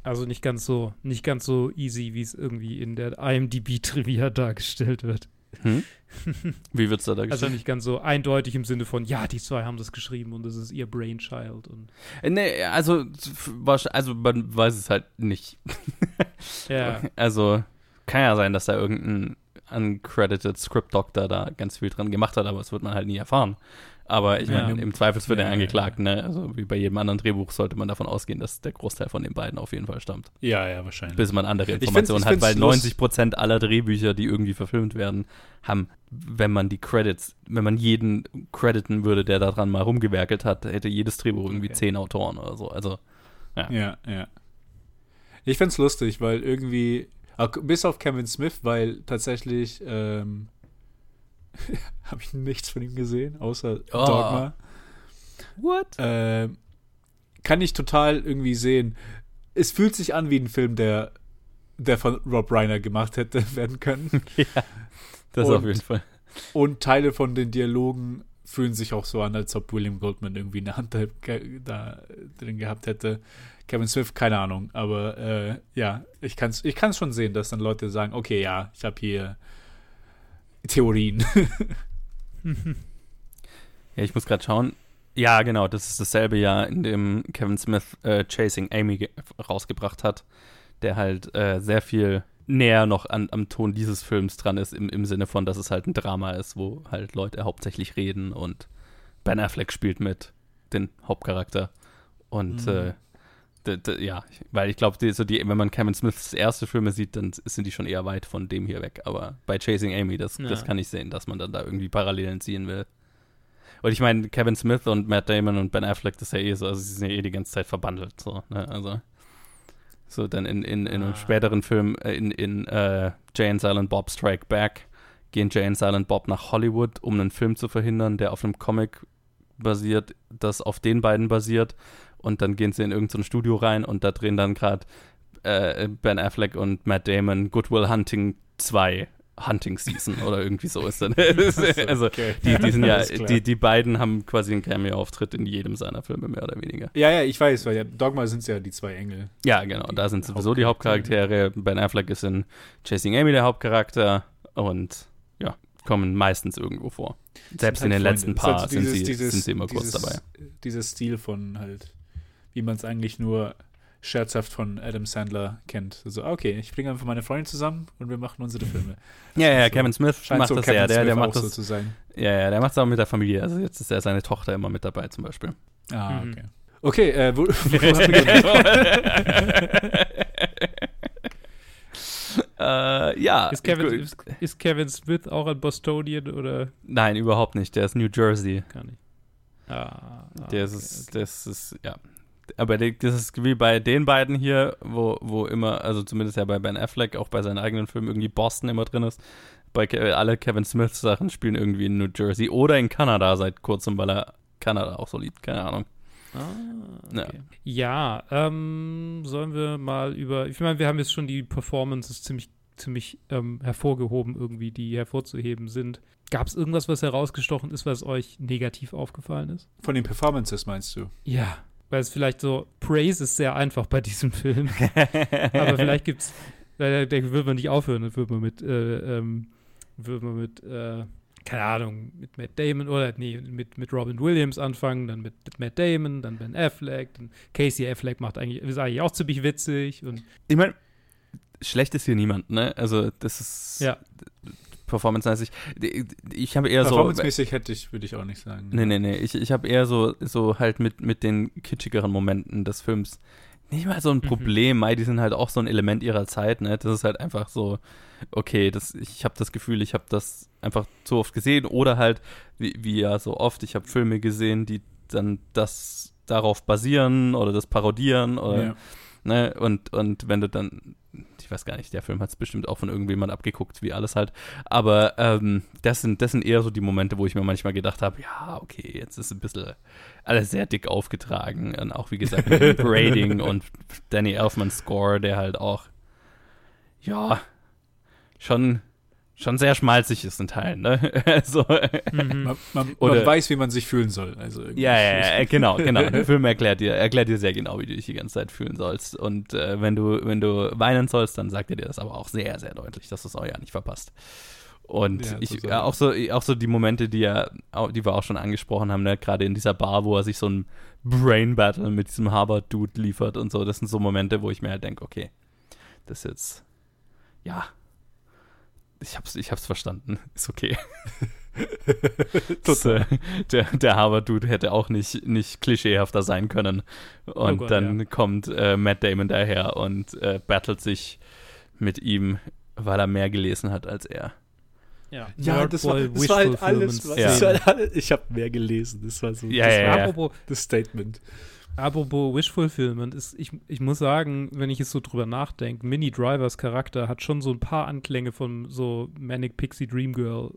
Also nicht ganz so, nicht ganz so easy, wie es irgendwie in der IMDb-Trivia dargestellt wird. Hm? Wie wird's da da Also geschrieben? nicht ganz so eindeutig im Sinne von, ja, die zwei haben das geschrieben und das ist ihr Brainchild. Und, Äh, Nee, also, also man weiß es halt nicht. ja, Also kann ja sein, dass da irgendein uncredited Script Doctor da ganz viel dran gemacht hat, aber das wird man halt nie erfahren. Aber ich Ja. meine, im Zweifelsfall Ja, der ja, Angeklagten, ne? also wie bei jedem anderen Drehbuch sollte man davon ausgehen, dass der Großteil von den beiden auf jeden Fall stammt. Ja, ja, wahrscheinlich. Bis man andere find's- Informationen ich hat, find's weil lust- 90 Prozent aller Drehbücher, die irgendwie verfilmt werden, haben, wenn man die Credits, wenn man jeden crediten würde, der daran mal rumgewerkelt hat, hätte jedes Drehbuch irgendwie Okay. zehn Autoren oder so. Also, Ja, ja. Ich find's lustig, weil irgendwie, bis auf Kevin Smith, weil tatsächlich ähm, habe ich nichts von ihm gesehen, außer Oh. Dogma. what? Ähm, kann ich total irgendwie sehen. Es fühlt sich an wie ein Film, der, der von Rob Reiner gemacht hätte werden können. ja, das Und- auf jeden Fall. Und Teile von den Dialogen fühlen sich auch so an, als ob William Goldman irgendwie eine Hand da, da drin gehabt hätte. Kevin Smith, keine Ahnung, aber äh, ja, ich kann es ich kann's schon sehen, dass dann Leute sagen, okay, ja, ich habe hier Theorien. Ja, ich muss gerade schauen. Ja, genau, das ist dasselbe Jahr, in dem Kevin Smith äh, Chasing Amy ge- rausgebracht hat, der halt äh, sehr viel näher noch an, am Ton dieses Films dran ist, im, im Sinne von, dass es halt ein Drama ist, wo halt Leute hauptsächlich reden und Ben Affleck spielt mit, den Hauptcharakter. Und Mhm. äh, ja, weil ich glaube, die, so die, wenn man Kevin Smiths erste Filme sieht, dann sind die schon eher weit von dem hier weg. Aber bei Chasing Amy, das, das Ja. kann ich sehen, dass man dann da irgendwie Parallelen ziehen will. Und ich meine, Kevin Smith und Matt Damon und Ben Affleck, das ist ja eh so, also sie sind ja eh die ganze Zeit verbandelt, so, ne, also so dann in, in, in einem Ah. späteren Film, äh, in, in äh, Jay and Silent Bob Strike Back, gehen Jay and Silent Bob nach Hollywood, um einen Film zu verhindern, der auf einem Comic basiert, das auf den beiden basiert und dann gehen sie in irgendein Studio rein und da drehen dann gerade äh, Ben Affleck und Matt Damon Goodwill Hunting 2 Hunting Season oder irgendwie so ist dann. also okay. die, die sind ja, die, die beiden haben quasi einen Cameo-Auftritt in jedem seiner Filme, mehr oder weniger. ja, ja, ich weiß, weil ja, Dogma sind ja die zwei Engel. Ja, genau, Die da sind sowieso die Hauptcharaktere. Ben Affleck ist in Chasing Amy der Hauptcharakter und ja, kommen meistens irgendwo vor. Selbst in Sind den halt letzten Freunde. paar Das ist sind, halt sie, dieses- sind sie immer kurz dieses, dabei. Dieses Stil von halt, wie man es eigentlich nur scherzhaft von Adam Sandler kennt. So, okay, ich bringe einfach meine Freunde zusammen und wir machen unsere Filme. Ja, ja, so. Kevin Smith Scheint macht so das Kevin ja. Der, Smith der auch macht so das. zu sein. Ja, ja, der macht es auch mit der Familie. Also jetzt ist ja seine Tochter immer mit dabei zum Beispiel. Ah, Mhm. okay. Okay, äh, wo, wo haben wir gelandet? äh, ja. Ist Kevin, ist, ist Kevin Smith auch ein Bostonian oder Nein, überhaupt nicht. Der ist New Jersey. gar nicht? Ah, ah, Der okay, ist, okay. das ist, ja. Aber das ist wie bei den beiden hier, wo, wo immer, also zumindest ja bei Ben Affleck, auch bei seinen eigenen Filmen irgendwie Boston immer drin ist. Bei Ke alle Kevin Smith Sachen spielen irgendwie in New Jersey oder in Kanada seit kurzem, weil er Kanada auch so liebt, keine Ahnung. Ah, Ja. okay. Ja, ähm, sollen wir mal über. Ich meine, wir haben jetzt schon die Performances ziemlich, ziemlich ähm, hervorgehoben, irgendwie, die hervorzuheben sind. Gab es irgendwas, was herausgestochen ist, was euch negativ aufgefallen ist? Von den Performances meinst du? Ja. Weil es vielleicht so, Praise ist sehr einfach bei diesem Film. Aber vielleicht gibt es, da, da würde man nicht aufhören, dann würde man mit, äh, ähm, würde man mit, äh, keine Ahnung, mit Matt Damon oder nee, mit, mit Robin Williams anfangen, dann mit, mit Matt Damon, dann Ben Affleck, dann Casey Affleck macht eigentlich, ist eigentlich auch ziemlich witzig und Ich meine, schlecht ist hier niemand, ne? Also, das ist Ja. Performancemäßig. Ich, ich habe eher so. Performancemäßig hätte ich, würde ich auch nicht sagen. Nee, nee, nee. Ich, ich habe eher so, so halt mit, mit den kitschigeren Momenten des Films nicht mal so ein Mhm. Problem, Mai, die sind halt auch so ein Element ihrer Zeit, ne? Das ist halt einfach so, okay, das, ich habe das Gefühl, ich habe das einfach so oft gesehen oder halt, wie, wie ja so oft, ich habe Filme gesehen, die dann das darauf basieren oder das parodieren oder Ja. Ne? Und, und wenn du dann, ich weiß gar nicht, der Film hat es bestimmt auch von irgendjemand abgeguckt, wie alles halt. Aber ähm, das, sind, das sind eher so die Momente, wo ich mir manchmal gedacht habe, ja, okay, jetzt ist ein bisschen alles sehr dick aufgetragen. Und auch, wie gesagt, mit dem Grading und Danny Elfmans Score, der halt auch, ja, schon, schon sehr schmalzig ist in Teilen, ne? also, mhm. Man, man, Oder- man weiß, wie man sich fühlen soll. Also. Ja, ja, ja, genau, genau. Der Film erklärt dir, erklärt dir sehr genau, wie du dich die ganze Zeit fühlen sollst. Und äh, wenn du, wenn du weinen sollst, dann sagt er dir das aber auch sehr, sehr deutlich, dass du es auch ja nicht verpasst. Und Ja, ich, total. ja, auch so, auch so die Momente, die ja, au- die wir auch schon angesprochen haben, ne? gerade in dieser Bar, wo er sich so ein Brain Battle mit diesem Harvard-Dude liefert und so, das sind so Momente, wo ich mir halt denke, okay, das ist jetzt, ja, ich hab's, ich hab's verstanden, ist okay. Das, äh, der, der Harvard-Dude hätte auch nicht, nicht klischeehafter sein können. Und Oh Gott, dann ja. kommt äh, Matt Damon daher und äh, battelt sich mit ihm, weil er mehr gelesen hat als er. Ja, Ja, das war, Nerdboy das war halt alles. Das Ja. war halt alles ich habe mehr gelesen. Das war so Ja, das, ja, war das Statement. Apropos Wish Fulfillment, ist, ich, ich muss sagen, wenn ich jetzt so drüber nachdenke, Minnie Drivers Charakter hat schon so ein paar Anklänge von so Manic Pixie Dream Girl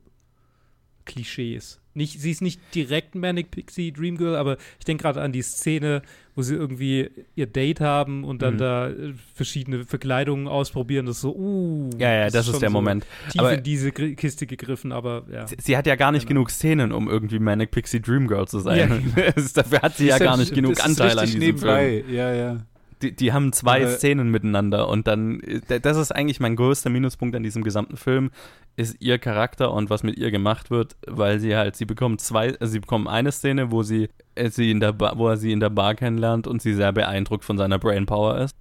Klischees. Nicht, sie ist nicht direkt Manic Pixie Dream Girl, aber ich denke gerade an die Szene, wo sie irgendwie ihr Date haben und dann Mhm. da äh, verschiedene Verkleidungen ausprobieren. Das ist so, uh. Ja, ja, das, ist schon der so Moment. Tief Aber- in diese Kiste gegriffen, aber ja. Sie, sie hat ja gar nicht Genau. genug Szenen, um irgendwie Manic Pixie Dream Girl zu sein. Ja. Das- Dafür hat sie ja Das ist gar nicht genug das ist Anteil an diesem Film. nebenbei. Ja, ja. Die, die haben zwei Äh, Szenen miteinander und dann, äh, das ist eigentlich mein größter Minuspunkt an diesem gesamten Film, ist ihr Charakter und was mit ihr gemacht wird, weil sie halt, sie bekommt zwei, also sie bekommen eine Szene, wo sie, äh, sie in der Bar, wo er sie in der Bar kennenlernt und sie sehr beeindruckt von seiner Brainpower ist.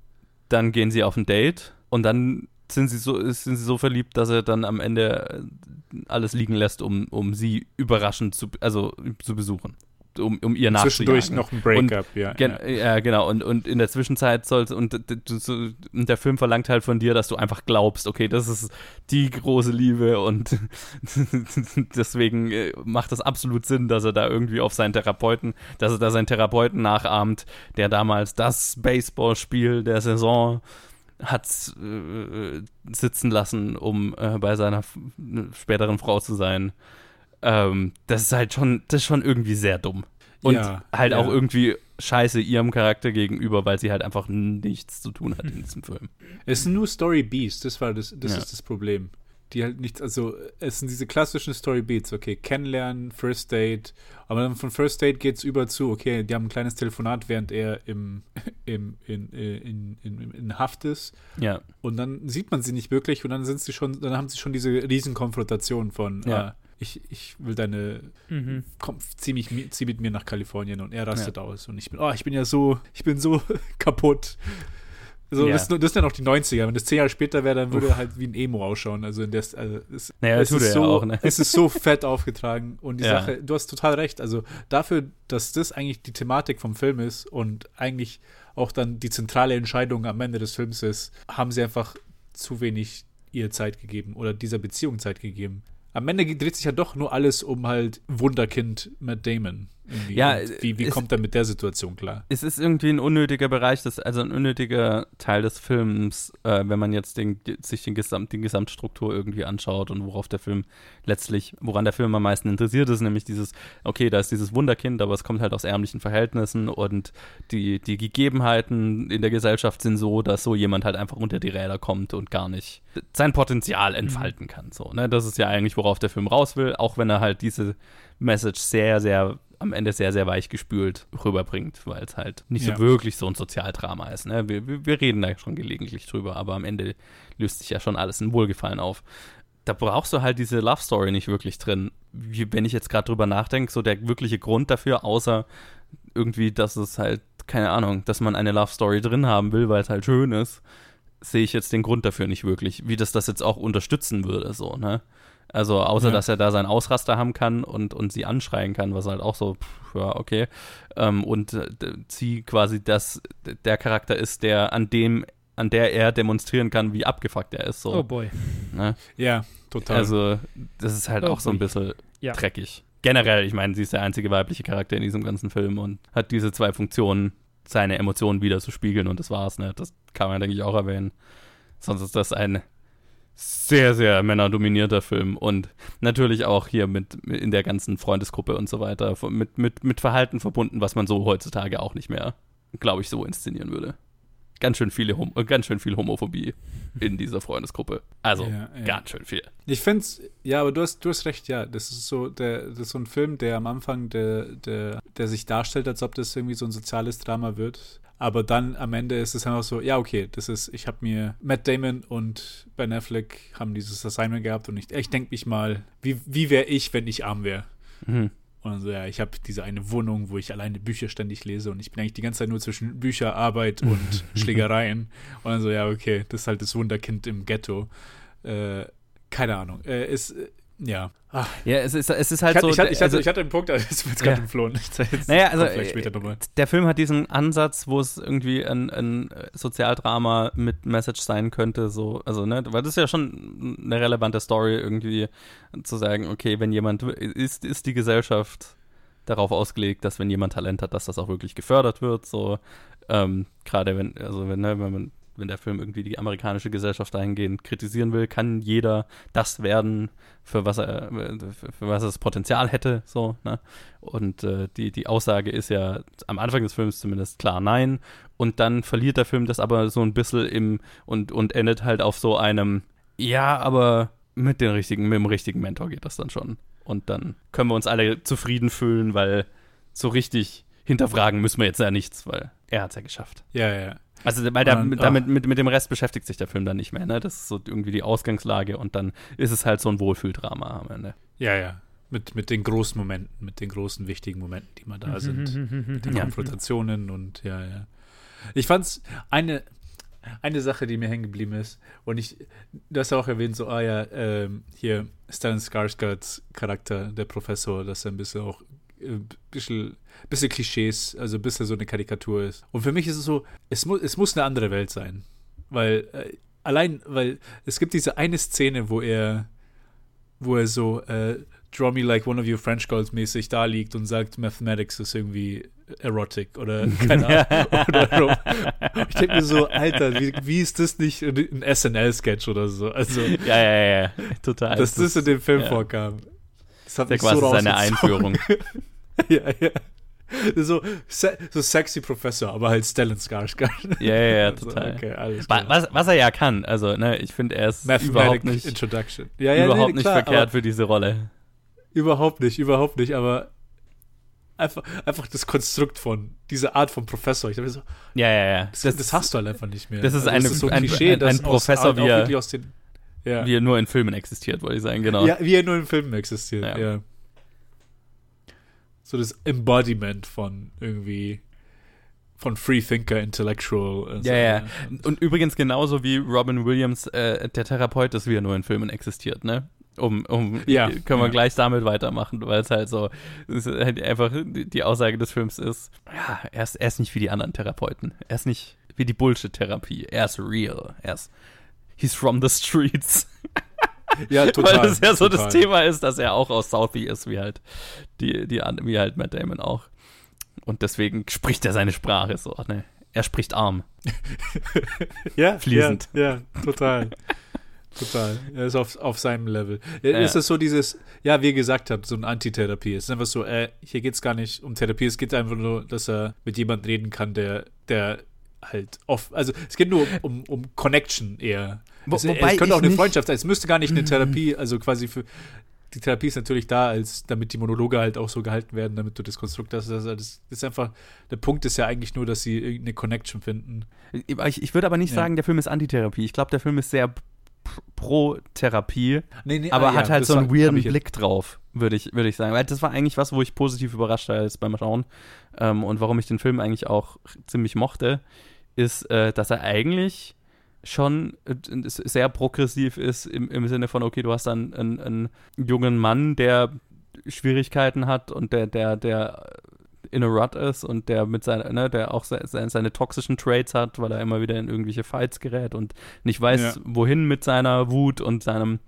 Dann gehen sie auf ein Date und dann sind sie so, sind sie so verliebt, dass er dann am Ende äh, alles liegen lässt, um, um sie überraschend zu, also zu besuchen. Um, um ihr Zwischendurch noch ein Breakup, ja. Gen ja. ja. genau. Und, und in der Zwischenzeit sollst und, und der Film verlangt halt von dir, dass du einfach glaubst, okay, das ist die große Liebe und deswegen äh, macht das absolut Sinn, dass er da irgendwie auf seinen Therapeuten, dass er da seinen Therapeuten nachahmt, der damals das Baseballspiel der Saison hat äh, sitzen lassen, um äh, bei seiner späteren Frau zu sein. Ähm, das ist halt schon, das ist schon irgendwie sehr dumm. Und Ja, halt ja. auch irgendwie scheiße ihrem Charakter gegenüber, weil sie halt einfach nichts zu tun hat in diesem Film. Es sind nur Story Beats, das war das, das Ja. ist das Problem. Die halt nichts, also es sind diese klassischen Story Beats, okay, kennenlernen, First Date, aber dann von First Date geht's über zu, okay, die haben ein kleines Telefonat, während er im, im, in, äh, in, in, in Haft ist Ja, und dann sieht man sie nicht wirklich und dann sind sie schon, dann haben sie schon diese Riesenkonfrontation von, Ja. ah, ich, ich will deine Mhm. komm, zieh, mich, mi- zieh mit mir nach Kalifornien und er rastet aus und ich bin, oh, ich bin ja so, ich bin so kaputt. So, Ja. das, das sind ja noch die 90er. Wenn das zehn Jahre später wäre, dann würde er halt wie ein Emo ausschauen. Also, in der, also es, Naja, es, ist so, ja auch, ne? es ist so fett aufgetragen. Und die Ja. Sache, du hast total recht. Also dafür, dass das eigentlich die Thematik vom Film ist und eigentlich auch dann die zentrale Entscheidung am Ende des Films ist, haben sie einfach zu wenig ihr Zeit gegeben oder dieser Beziehung Zeit gegeben. Am Ende dreht sich ja doch nur alles um halt Wunderkind Matt Damon. Irgendwie. Ja, wie, wie kommt er mit der Situation klar? es ist irgendwie ein unnötiger Bereich, das, also ein unnötiger Teil des Films, äh, wenn man jetzt den, sich den Gesamt, die Gesamtstruktur irgendwie anschaut und worauf der Film letztlich, woran der Film am meisten interessiert ist, nämlich dieses, okay, da ist dieses Wunderkind, aber es kommt halt aus ärmlichen Verhältnissen und die, die Gegebenheiten in der Gesellschaft sind so, dass so jemand halt einfach unter die Räder kommt und gar nicht sein Potenzial entfalten kann. So, ne? Das ist ja eigentlich, worauf der Film raus will, auch wenn er halt diese Message sehr, sehr am Ende sehr, sehr weich gespült rüberbringt, weil es halt nicht Ja. so wirklich so ein Sozialdrama ist. Ne? Wir, wir, wir reden da schon gelegentlich drüber, aber am Ende löst sich ja schon alles in Wohlgefallen auf. Da brauchst du halt diese Love Story nicht wirklich drin. Wenn ich jetzt gerade drüber nachdenke, so der wirkliche Grund dafür, außer irgendwie, dass es halt, keine Ahnung, dass man eine Love Story drin haben will, weil es halt schön ist, sehe ich jetzt den Grund dafür nicht wirklich, wie das das jetzt auch unterstützen würde, so, ne? Also außer, Ja. dass er da seinen Ausraster haben kann und, und sie anschreien kann, was halt auch so, pff, ja, okay. Ähm, und äh, sie quasi das, der Charakter ist, der an dem, an der er demonstrieren kann, wie abgefuckt er ist, so. Oh boy. ne? Ja, total. Also, das ist halt Oh, auch so ein bisschen Ja. dreckig. Generell, ich meine, sie ist der einzige weibliche Charakter in diesem ganzen Film und hat diese zwei Funktionen, seine Emotionen wieder zu spiegeln und das war's, ne? Das kann man, denke ich, auch erwähnen. Sonst ist das ein sehr, sehr männerdominierter Film und natürlich auch hier mit in der ganzen Freundesgruppe und so weiter, mit, mit, mit Verhalten verbunden, was man so heutzutage auch nicht mehr, glaube ich, so inszenieren würde. Ganz schön, viele Hom äh, ganz schön viel Homophobie in dieser Freundesgruppe. Also, Ja, ja. ganz schön viel. Ich finde es, ja, aber du hast, du hast recht, ja. Das ist so, der, das ist so ein Film, der am Anfang, der, der, der sich darstellt, als ob das irgendwie so ein soziales Drama wird. Aber dann am Ende ist es einfach so, ja, okay, das ist, ich habe mir, Matt Damon und Ben Affleck haben dieses Assignment gehabt und ich, ich denke mich mal, wie, wie wäre ich, wenn ich arm wäre? Mhm. Und dann so, ja, ich habe diese eine Wohnung, wo ich alleine Bücher ständig lese und ich bin eigentlich die ganze Zeit nur zwischen Bücher, Arbeit und Schlägereien. Und dann so, ja, okay, das ist halt das Wunderkind im Ghetto. Äh, keine Ahnung. Äh, es, ja. Ja, es ist, es ist halt Ich hatte, so. ich, hatte, ich, hatte, also- ich hatte einen Punkt, aber jetzt wird es gerade Ja. entflohen. Jetzt Naja, also vielleicht später äh, nochmal. der Film hat diesen Ansatz, wo es irgendwie ein, ein Sozialdrama mit Message sein könnte, so, also, ne, weil das ist ja schon eine relevante Story, irgendwie zu sagen, okay, wenn jemand, ist, ist die Gesellschaft darauf ausgelegt, dass wenn jemand Talent hat, dass das auch wirklich gefördert wird, so, ähm, gerade wenn, also wenn, ne, wenn man, wenn der Film irgendwie die amerikanische Gesellschaft dahingehend kritisieren will, kann jeder das werden, für was er, für, für was das Potenzial hätte, so, ne? Und äh, die, die Aussage ist ja am Anfang des Films zumindest klar nein. Und dann verliert der Film das aber so ein bisschen im und, und endet halt auf so einem, ja, aber mit den richtigen, mit dem richtigen Mentor geht das dann schon. Und dann können wir uns alle zufrieden fühlen, weil so richtig hinterfragen müssen wir jetzt ja nichts, weil er hat es ja geschafft. Ja, ja. Also weil da, Und dann- damit, mit, mit dem Rest beschäftigt sich der Film dann nicht mehr, ne? Das ist so irgendwie die Ausgangslage und dann ist es halt so ein Wohlfühldrama am Ende. Ja, ja. Mit, mit den großen Momenten, mit den großen wichtigen Momenten, die mal da sind. mit den. Konfrontationen und ja, ja. Ich fand's eine, eine Sache, die mir hängen geblieben ist, und ich, du hast ja auch erwähnt, so, ah ja, ähm, hier Stellan Skarsgårds Charakter, der Professor, dass er ein bisschen auch äh, bisschen, bisschen Klischees, also ein bisschen so eine Karikatur ist. Und für mich ist es so, es, mu es muss eine andere Welt sein. Weil, äh, allein, weil es gibt diese eine Szene, wo er, wo er so, äh, Draw me like one of your French girls mäßig da liegt und sagt, Mathematics ist irgendwie erotic oder keine Ahnung. oder. Ich denke mir so, Alter, wie, wie ist das nicht ein SNL-Sketch oder so? Also, Ja, ja, ja, total. dass das in dem Film ja. vorkam. Das hat der mich quasi so seine. Einführung. ja, ja. So, se so sexy Professor, aber halt Stellan Skarsgård. Ja, ja, ja, Also, total. okay, alles Wa- klar. Was, was er ja kann, also, ne, ich finde, er ist Mathematic überhaupt nicht, Introduction. Ja, ja, überhaupt nee, nicht klar, verkehrt für diese Rolle. Überhaupt nicht, überhaupt nicht, aber einfach, einfach das Konstrukt von, diese Art von Professor. Ich dachte so, Ja, ja, ja. das, das, hast du halt einfach nicht mehr. das ist eine- so ein- ein- das ein Professor, aus, wie er- aus den, ja. Wie er nur in Filmen existiert, wollte ich sagen, genau. ja, wie er nur in Filmen existiert, Ja. ja. So das Embodiment von irgendwie von Free Thinker, Intellectual. also, Ja, ja. Und übrigens genauso wie Robin Williams, äh, der Therapeut ist, wie er nur in Filmen existiert, ne? Um, um Ja, können wir ja. gleich damit weitermachen, weil es halt so, es halt einfach die die Aussage des Films ist, ja, er ist, er ist nicht wie die anderen Therapeuten. Er ist nicht wie die Bullshit-Therapie. Er ist real. Er ist, he's from the streets. Ja, total. weil das ja so total. das Thema ist, dass er auch aus Southie ist, wie halt die, die, wie halt Matt Damon auch. Und deswegen spricht er seine Sprache so, ne? Er spricht arm. ja, fließend. Ja, ja total. total. Er ist auf, auf seinem Level. Ja, Ja. Ist es so dieses, ja, wie ihr gesagt habt, so eine Antitherapie. Es ist einfach so, äh, hier geht es gar nicht um Therapie, es geht einfach nur, dass er mit jemandem reden kann, der, der halt oft, also es geht nur um, um Connection eher. Wo- es, es könnte auch eine Freundschaft sein. Es müsste gar nicht eine Therapie, also quasi für. Die Therapie ist natürlich da, als damit die Monologe halt auch so gehalten werden, damit du das Konstrukt hast. Also das ist einfach, der Punkt ist ja eigentlich nur, dass sie irgendeine Connection finden. Ich, ich würde aber nicht Ja. sagen, der Film ist Antitherapie. Ich glaube, der Film ist sehr pro Therapie, Nee, nee, aber ah, hat ja, halt so einen hab weirden Blick drauf, würde ich, würde ich sagen. Weil das war eigentlich was, wo ich positiv überrascht war jetzt beim Schauen. Ähm, und warum ich den Film eigentlich auch ziemlich mochte, ist, äh, dass er eigentlich schon äh, sehr progressiv ist im, im Sinne von, okay, du hast dann einen, einen jungen Mann, der Schwierigkeiten hat und der, der, der in a rut ist und der mit seiner, ne, der auch se, se, seine toxischen Traits hat, weil er immer wieder in irgendwelche Fights gerät und nicht weiß, Ja. wohin mit seiner Wut und seinem,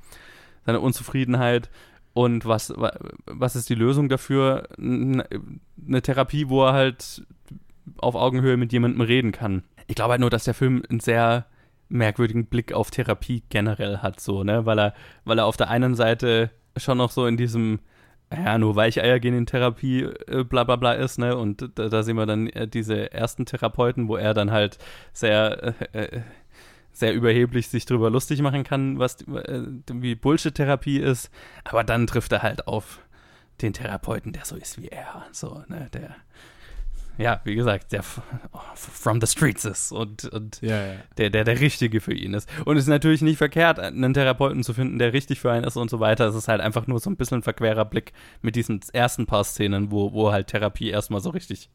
seiner Unzufriedenheit. Und was, wa- was ist die Lösung dafür? Eine Therapie, wo er halt auf Augenhöhe mit jemandem reden kann. Ich glaube halt nur, dass der Film einen sehr merkwürdigen Blick auf Therapie generell hat, so, ne? Weil er, weil er auf der einen Seite schon noch so in diesem, ja, nur Weicheier gehen in Therapie, äh, bla bla bla ist, ne? Und da, da sehen wir dann äh, diese ersten Therapeuten, wo er dann halt sehr, äh, äh, sehr überheblich sich drüber lustig machen kann, was äh, wie Bullshit-Therapie ist. Aber dann trifft er halt auf den Therapeuten, der so ist wie er, so, ne? Der, ja, wie gesagt, der from the streets ist und, und Ja, ja. der, der der Richtige für ihn ist. Und es ist natürlich nicht verkehrt, einen Therapeuten zu finden, der richtig für einen ist und so weiter. Es ist halt einfach nur so ein bisschen ein verquerer Blick mit diesen ersten paar Szenen, wo, wo halt Therapie erstmal so richtig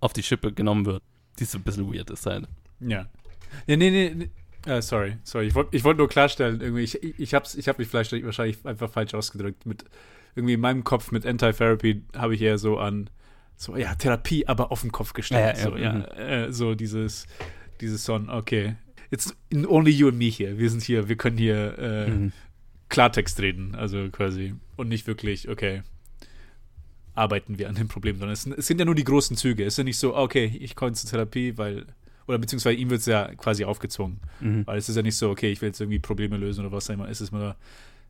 auf die Schippe genommen wird. Die so ein bisschen weird ist halt. Ja. Ja, nee, nee, nee. Äh, sorry, sorry. Ich wollte ich wollt nur klarstellen, irgendwie, ich, ich habe ich hab mich vielleicht wahrscheinlich einfach falsch ausgedrückt. Mit, irgendwie in meinem Kopf mit Anti-Therapy habe ich eher so an, so, ja, Therapie, aber auf den Kopf gestellt. Ja, so, ja, mhm. äh, so dieses, dieses Son, okay. It's only you and me hier. Wir sind hier, wir können hier äh, Mhm. Klartext reden, also quasi. Und nicht wirklich, okay, arbeiten wir an dem Problem, sondern es, es sind ja nur die großen Züge. Es ist ja nicht so, okay, ich komme zur Therapie, weil, oder beziehungsweise ihm wird es ja quasi aufgezwungen. Mhm. Weil es ist ja nicht so, okay, ich will jetzt irgendwie Probleme lösen oder was auch immer. Es ist immer,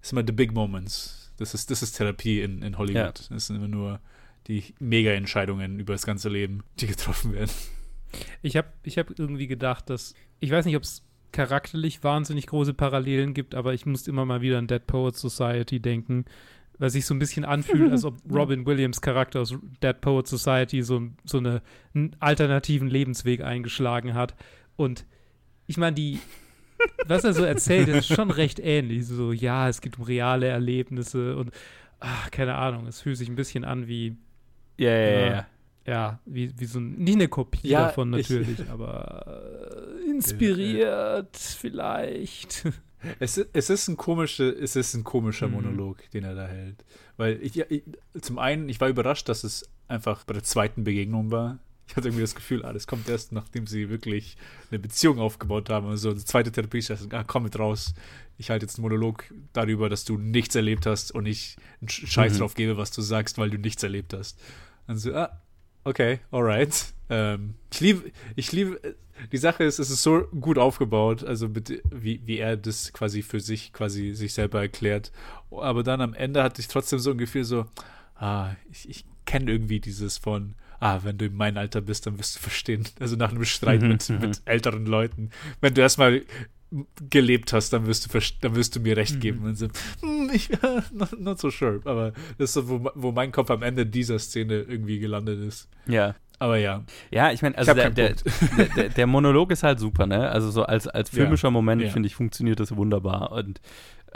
es ist immer the big moments. Das ist, das ist Therapie in, in Hollywood. Ja. Es sind immer nur die Mega-Entscheidungen über das ganze Leben, die getroffen werden. Ich habe ich hab irgendwie gedacht, dass, ich weiß nicht, ob es charakterlich wahnsinnig große Parallelen gibt, aber ich musste immer mal wieder an Dead Poets Society denken, weil sich so ein bisschen anfühlt, als ob Robin Williams Charakter aus Dead Poets Society so, so eine, einen alternativen Lebensweg eingeschlagen hat. Und ich meine, die, was er so erzählt, ist schon recht ähnlich. So, ja, es geht um reale Erlebnisse und ach, keine Ahnung, es fühlt sich ein bisschen an wie, Ja, ja, ja. Ja. ja. wie, wie so ein, nicht eine Kopie Ja, davon ich- natürlich, aber äh, inspiriert vielleicht. Es, ist- es ist ein komischer, es ist ein komischer Mhm. Monolog, den er da hält. Weil ich, ich, zum einen, ich war überrascht, dass es einfach bei der zweiten Begegnung war. Ich hatte irgendwie das Gefühl, ah, das kommt erst, nachdem sie wirklich eine Beziehung aufgebaut haben. Also die zweite Therapie ist, ah, komm mit raus. Ich halte jetzt einen Monolog darüber, dass du nichts erlebt hast und ich einen Sch- Scheiß Mhm. drauf gebe, was du sagst, weil du nichts erlebt hast. Und so, ah, okay, alright. Ähm, ich liebe, ich liebe, die Sache ist, es ist so gut aufgebaut, also mit, wie, wie er das quasi für sich, quasi sich selber erklärt. Aber dann am Ende hatte ich trotzdem so ein Gefühl so, ah, ich, ich kenne irgendwie dieses von, ah, wenn du in meinem Alter bist, dann wirst du verstehen. Also nach einem Streit Mhm, mit, mhm. mit älteren Leuten. Wenn du erstmal gelebt hast, dann wirst du, dann wirst du mir recht Mhm. geben. Und so, hm, ich, not, not so sure. Aber das ist so, wo, wo mein Kopf am Ende dieser Szene irgendwie gelandet ist. ja. Aber ja, Ja, ich meine, ich also habe der, der, der, der, Monolog ist halt super, ne? Also so als, als Ja. filmischer Moment, Ja. finde ich, funktioniert das wunderbar. Und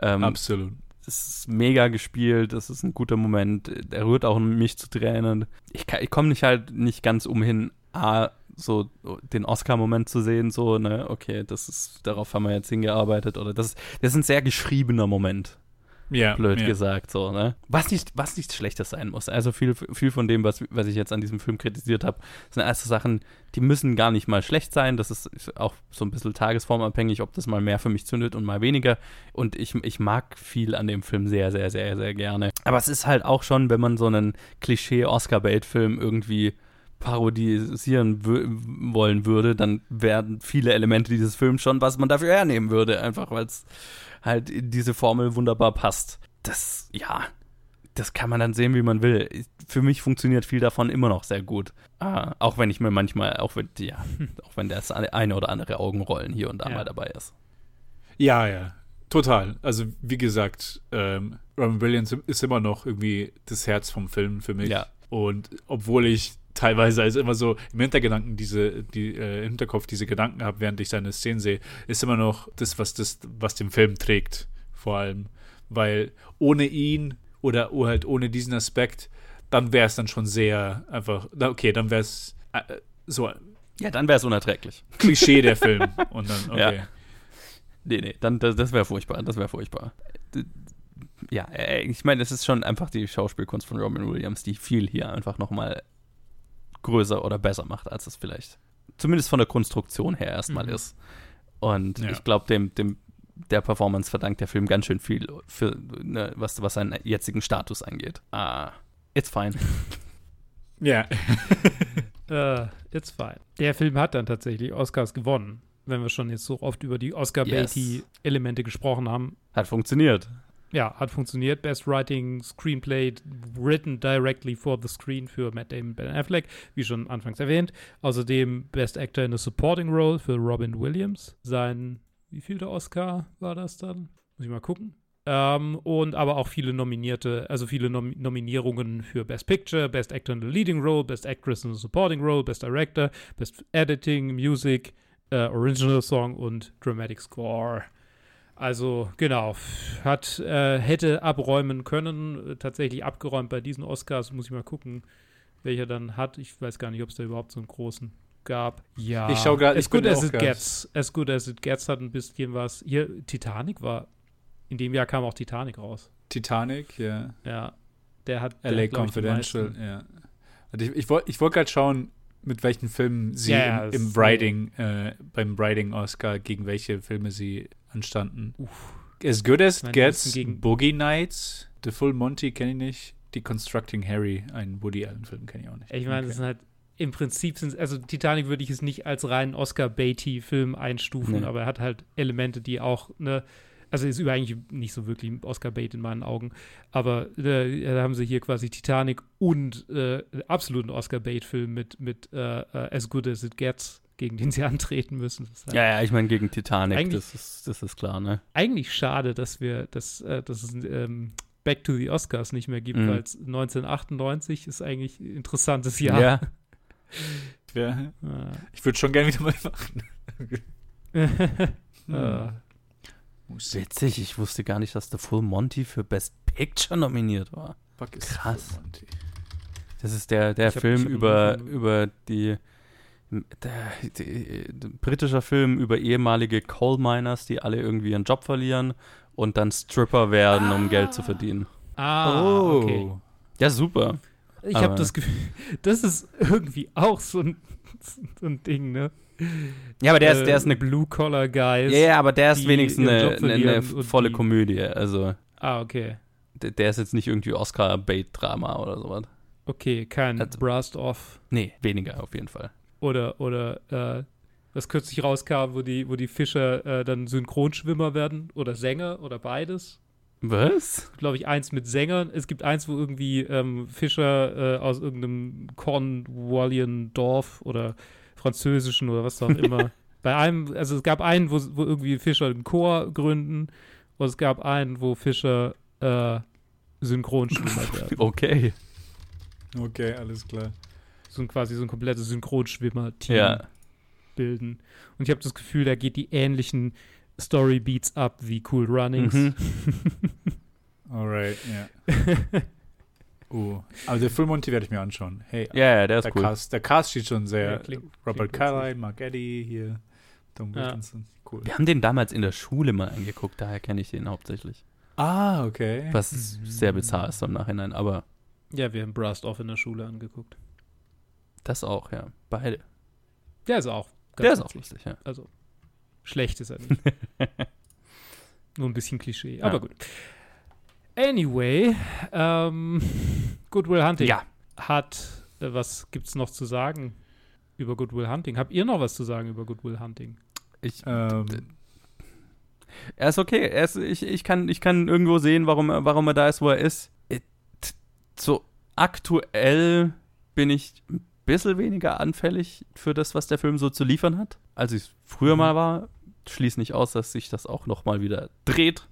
ähm, absolut. Es ist mega gespielt, es ist ein guter Moment. Er rührt auch mich zu Tränen. Ich, ich komme nicht halt nicht ganz umhin, A, so den Oscar-Moment zu sehen, so, ne, okay, das ist, darauf haben wir jetzt hingearbeitet, oder das, das ist ein sehr geschriebener Moment, Ja, blöd ja. gesagt, so, ne. Was nicht, was nichts Schlechtes sein muss. Also viel, viel von dem, was, was ich jetzt an diesem Film kritisiert habe, sind erste Sachen, die müssen gar nicht mal schlecht sein. Das ist auch so ein bisschen tagesformabhängig, ob das mal mehr für mich zündet und mal weniger. Und ich, ich mag viel an dem Film sehr, sehr, sehr, sehr gerne. Aber es ist halt auch schon, wenn man so einen Klischee-Oscar-Bait-Film irgendwie parodisieren wollen würde, dann wären viele Elemente dieses Films schon, was man dafür hernehmen würde, einfach weil es halt in diese Formel wunderbar passt. Das, ja, das kann man dann sehen, wie man will. Für mich funktioniert viel davon immer noch sehr gut. Ah, auch wenn ich mir manchmal, auch wenn, ja, auch wenn das eine oder andere Augenrollen hier und da Ja. mal dabei ist. Ja, ja, total. Also wie gesagt, ähm, Robin Williams ist immer noch irgendwie das Herz vom Film für mich. Ja. Und obwohl ich teilweise also immer so im Hintergedanken diese, die äh, im Hinterkopf diese Gedanken habe, während ich seine Szenen sehe, ist immer noch das, was das, was den Film trägt, vor allem. Weil ohne ihn oder oh, halt ohne diesen Aspekt, dann wäre es dann schon sehr einfach, okay, dann wäre es äh, so Ja, dann wäre es unerträglich. Klischee der Film. Und dann, okay. Ja. Nee, nee, dann, das, das wäre furchtbar, das wäre furchtbar. Ja, äh, ich meine, es ist schon einfach die Schauspielkunst von Robin Williams, die viel hier einfach nochmal größer oder besser macht, als es vielleicht zumindest von der Konstruktion her erstmal Mhm. ist. Und Ja. ich glaube, dem, dem, der Performance verdankt der Film ganz schön viel, für, ne, was, was seinen jetzigen Status angeht. Ah, it's fine. Ja. Äh, it's fine. Der Film hat dann tatsächlich Oscars gewonnen, wenn wir schon jetzt so oft über die Oscar-Beatty-Elemente gesprochen haben. Hat funktioniert. Ja, hat funktioniert. Best Writing, Screenplay, written directly for the screen für Matt Damon, Ben Affleck, wie schon anfangs erwähnt. Außerdem Best Actor in a Supporting Role für Robin Williams. Sein, wie viel der Oscar war das dann? Muss ich mal gucken. Ähm, und aber auch viele nominierte, also viele Nom Nominierungen für Best Picture, Best Actor in a Leading Role, Best Actress in a Supporting Role, Best Director, Best Editing, Music, äh, Original Song und Dramatic Score. Also genau, hat äh, hätte abräumen können, äh, tatsächlich abgeräumt bei diesen Oscars. Muss ich mal gucken, welcher dann hat. Ich weiß gar nicht, ob es da überhaupt so einen großen gab. Ja. Ich schau grad- As ich good as it gets. As good as it gets hat ein bisschen was. Hier, Titanic war. In dem Jahr kam auch Titanic raus. Titanic, ja. Ja. Der hat. der LA ich, die Confidential, meisten. ja. Also ich ich wollte ich wollt gerade schauen, mit welchen Filmen sie ja, im, im Writing, äh, beim Writing-Oscar, gegen welche Filme sie anstanden. As Good as meine, It Gets, gegen- Boogie Nights, The Full Monty kenne ich nicht, Deconstructing Harry, ein Woody Allen-Film kenne ich auch nicht. Ich meine, Okay. das sind halt. Im Prinzip sind also Titanic würde ich es nicht als reinen Oscar-Beatty-Film einstufen, Nee. aber er hat halt Elemente, die auch, ne, also ist über eigentlich nicht so wirklich ein Oscar-Bait in meinen Augen, aber äh, da haben sie hier quasi Titanic und äh, absoluten Oscar-Bait-Film mit, mit äh, äh, As Good as It Gets, gegen den sie antreten müssen. Halt Ja, ja, ich meine gegen Titanic, das ist, das ist klar, ne? eigentlich schade, dass wir, dass, äh, dass es ähm, Back to the Oscars nicht mehr gibt, Mhm. weil es 1998 ist eigentlich ein interessantes Jahr. Ja. Ja, ich würde schon gerne wieder mal machen. Hm. Musik. Witzig, ich wusste gar nicht, dass The Full Monty für Best Picture nominiert war. Krass. Full Monty. Das ist der, der Ich hab- Film über, über die, britischer Film über ehemalige Coal Miners, die alle irgendwie ihren Job verlieren und dann Stripper werden, um Geld zu verdienen. ah, Oh. okay. Ja, super. Ich habe das Gefühl, das ist irgendwie auch so ein, so ein Ding, ne? Ja, aber der ist, Äh, der ist eine. Blue-Collar-Guys. Ja, ja, aber der ist wenigstens eine, eine, eine volle die- Komödie. Also, Ah, okay. der, der ist jetzt nicht irgendwie Oscar-Bait-Drama oder sowas. Okay, kein Also- Blast-Off Nee, weniger auf jeden Fall. Oder, oder, äh, was kürzlich rauskam, wo die, wo die Fischer äh, dann Synchronschwimmer werden oder Sänger oder beides. Was? glaube ich, eins mit Sängern. Es gibt eins, wo irgendwie ähm, Fischer äh, aus irgendeinem Cornwallian Dorf oder französischen oder was auch immer. Bei einem, also es gab einen, wo, wo irgendwie Fischer einen Chor gründen und es gab einen, wo Fischer äh, Synchronschwimmer werden. Okay. Okay, alles klar. So ein, quasi so ein komplettes Synchronschwimmer-Team Ja. bilden. Und ich habe das Gefühl, da geht die ähnlichen Storybeats ab wie Cool Runnings. Mhm. Alright, ja. uh, aber The Full Monty werde ich mir anschauen. Hey, Ja, ja, der ist der, cool. Cast, der Cast steht schon sehr. Ja, klingt- Robert. Carlyle, Mark Eddy hier, Tom Ja. Wilkinson. Cool. Wir haben den damals in der Schule mal angeguckt, daher kenne ich den hauptsächlich. Ah, okay. Was Mhm. sehr bizarr ist im Nachhinein, aber Ja, wir haben Blast Off in der Schule angeguckt. Das auch, ja. Beide. Der ist auch. ganz Der ist auch lustig, ja. Also, schlecht ist er nicht. Nur ein bisschen Klischee, aber Ja. gut. Anyway, ähm, Good Will Hunting Ja. hat, äh, was gibt's noch zu sagen über Good Will Hunting? Habt ihr noch was zu sagen über Good Will Hunting? Ich, Ähm, er ist okay. Er ist, ich, ich, kann, ich kann irgendwo sehen, warum, er- warum er da ist, wo er ist. It- So aktuell bin ich ein bisschen weniger anfällig für das, was der Film so zu liefern hat, als ich früher Mhm. mal war. Schließ nicht aus, dass sich das auch noch mal wieder dreht.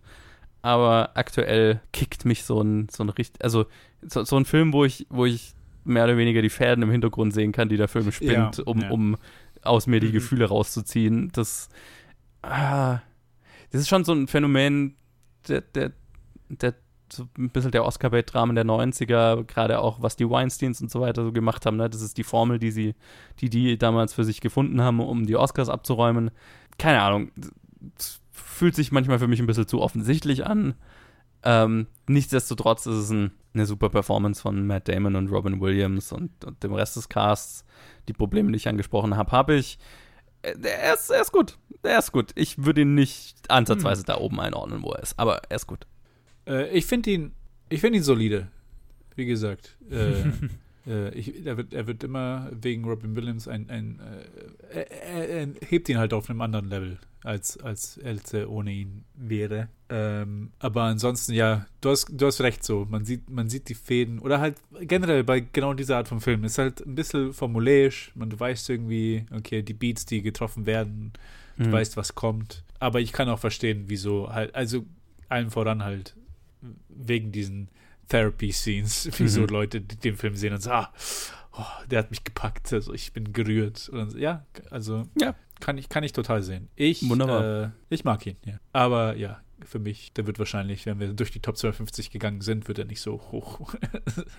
Aber aktuell kickt mich so ein, so ein richtig, also so, so ein Film, wo ich, wo ich mehr oder weniger die Fäden im Hintergrund sehen kann, die der Film spinnt, Ja, um, ja. um aus mir die Mhm. Gefühle rauszuziehen. Das, ah, das ist schon so ein Phänomen, der, der, der so ein bisschen der Oscar-Bait-Dramen der 90er, gerade auch was die Weinsteins und so weiter so gemacht haben. Ne? Das ist die Formel, die sie, die die damals für sich gefunden haben, um die Oscars abzuräumen. Keine Ahnung. Fühlt sich manchmal für mich ein bisschen zu offensichtlich an. Ähm, nichtsdestotrotz ist es ein, eine super Performance von Matt Damon und Robin Williams und, und dem Rest des Casts. Die Probleme, die ich angesprochen habe, habe ich. Äh, Er ist, er ist gut. Er ist gut. Ich würde ihn nicht ansatzweise da oben einordnen, wo er ist, aber er ist gut. Äh, ich finde ihn, ich finde ihn solide. Wie gesagt, äh, äh, ich, er, wird, er wird immer wegen Robin Williams ein, ein äh, er, er, hebt ihn halt auf einem anderen Level, als, als Else ohne ihn wäre. Ähm, aber ansonsten, ja, du hast, du hast recht so. Man sieht, man sieht die Fäden oder halt generell bei genau dieser Art von Film ist halt ein bisschen formulärisch. Man, du weißt irgendwie, okay, die Beats, die getroffen werden, du Mhm. weißt, was kommt. Aber ich kann auch verstehen, wieso halt, also allen voran halt wegen diesen Therapy-Scenes, wieso Mhm. Leute die den Film sehen und sagen, ah, oh, der hat mich gepackt, also ich bin gerührt. Und dann, ja, also Ja. kann ich, kann ich total sehen. Ich, Wunderbar. Äh, ich mag ihn, ja. Aber ja, für mich, der wird wahrscheinlich, wenn wir durch die Top 250 gegangen sind, wird er nicht so hoch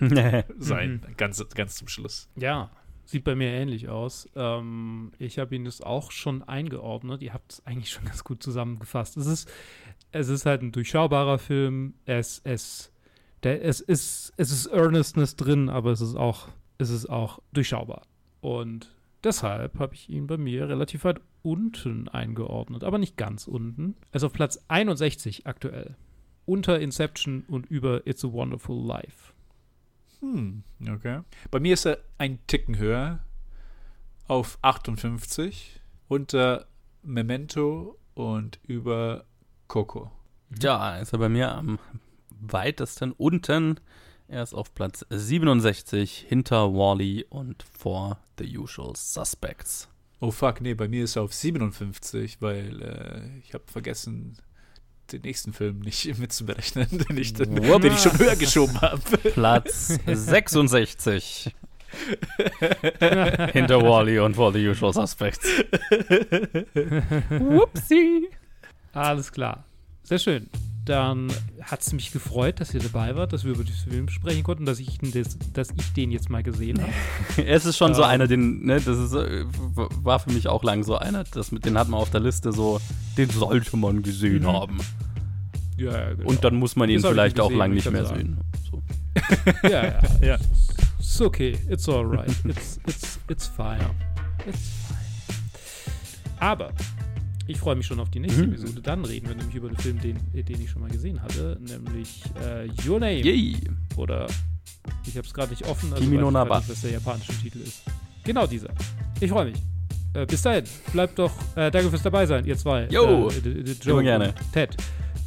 sein, ganz, ganz zum Schluss. Ja, Sieht bei mir ähnlich aus. Ähm, ich habe ihn jetzt auch schon eingeordnet. Ihr habt es eigentlich schon ganz gut zusammengefasst. Es ist, es ist halt ein durchschaubarer Film. Es, es, der, es, ist, es ist Earnestness drin, aber es ist auch, es ist auch durchschaubar. Und deshalb habe ich ihn bei mir relativ weit unten eingeordnet, aber nicht ganz unten. Er ist auf Platz 61 aktuell. Unter Inception und über It's a Wonderful Life. Hm, okay. Bei mir ist er ein Ticken höher auf 58, unter Memento und über Coco. Ja, ist er bei mir am weitesten unten. Er ist auf Platz 67 hinter Wally und vor The Usual Suspects. Oh fuck, nee, bei mir ist er auf 57, weil äh, ich habe vergessen, den nächsten Film nicht mitzuberechnen, den ich, den, den ich schon höher geschoben habe. Platz 66. Hinter Wally und For the Usual Suspects. Whoopsie. Alles klar. Sehr schön. Dann hat es mich gefreut, dass ihr dabei wart, dass wir über diesen Film sprechen konnten, dass ich, das, dass ich den jetzt mal gesehen habe. es ist schon um, so einer, den, ne, das ist, äh, war für mich auch lang so einer, das, den hat man auf der Liste so, den sollte man gesehen mhm. haben. Ja, ja, genau. Und dann muss man ihn vielleicht gesehen, auch lang nicht mehr sagen. sehen. So. ja, ja, ja. It's okay, it's alright. It's, it's, it's fine. It's fine. Aber ich freue mich schon auf die nächste mhm. Episode. Dann reden wir nämlich über den Film, den, den ich schon mal gesehen hatte, nämlich äh, Your Name. Yay. Oder ich habe es gerade nicht offen, also Kimi no Naba. was der japanische Titel ist. Genau dieser. Ich freue mich. Äh, bis dahin, bleibt doch, äh, danke fürs dabei sein, ihr zwei. Jo, äh, Joe gerne. Ted.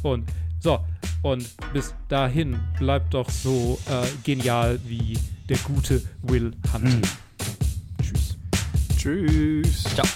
Und so, und bis dahin bleibt doch so äh, genial wie der gute Will Hunting. Hm. Tschüss. Tschüss. Ciao.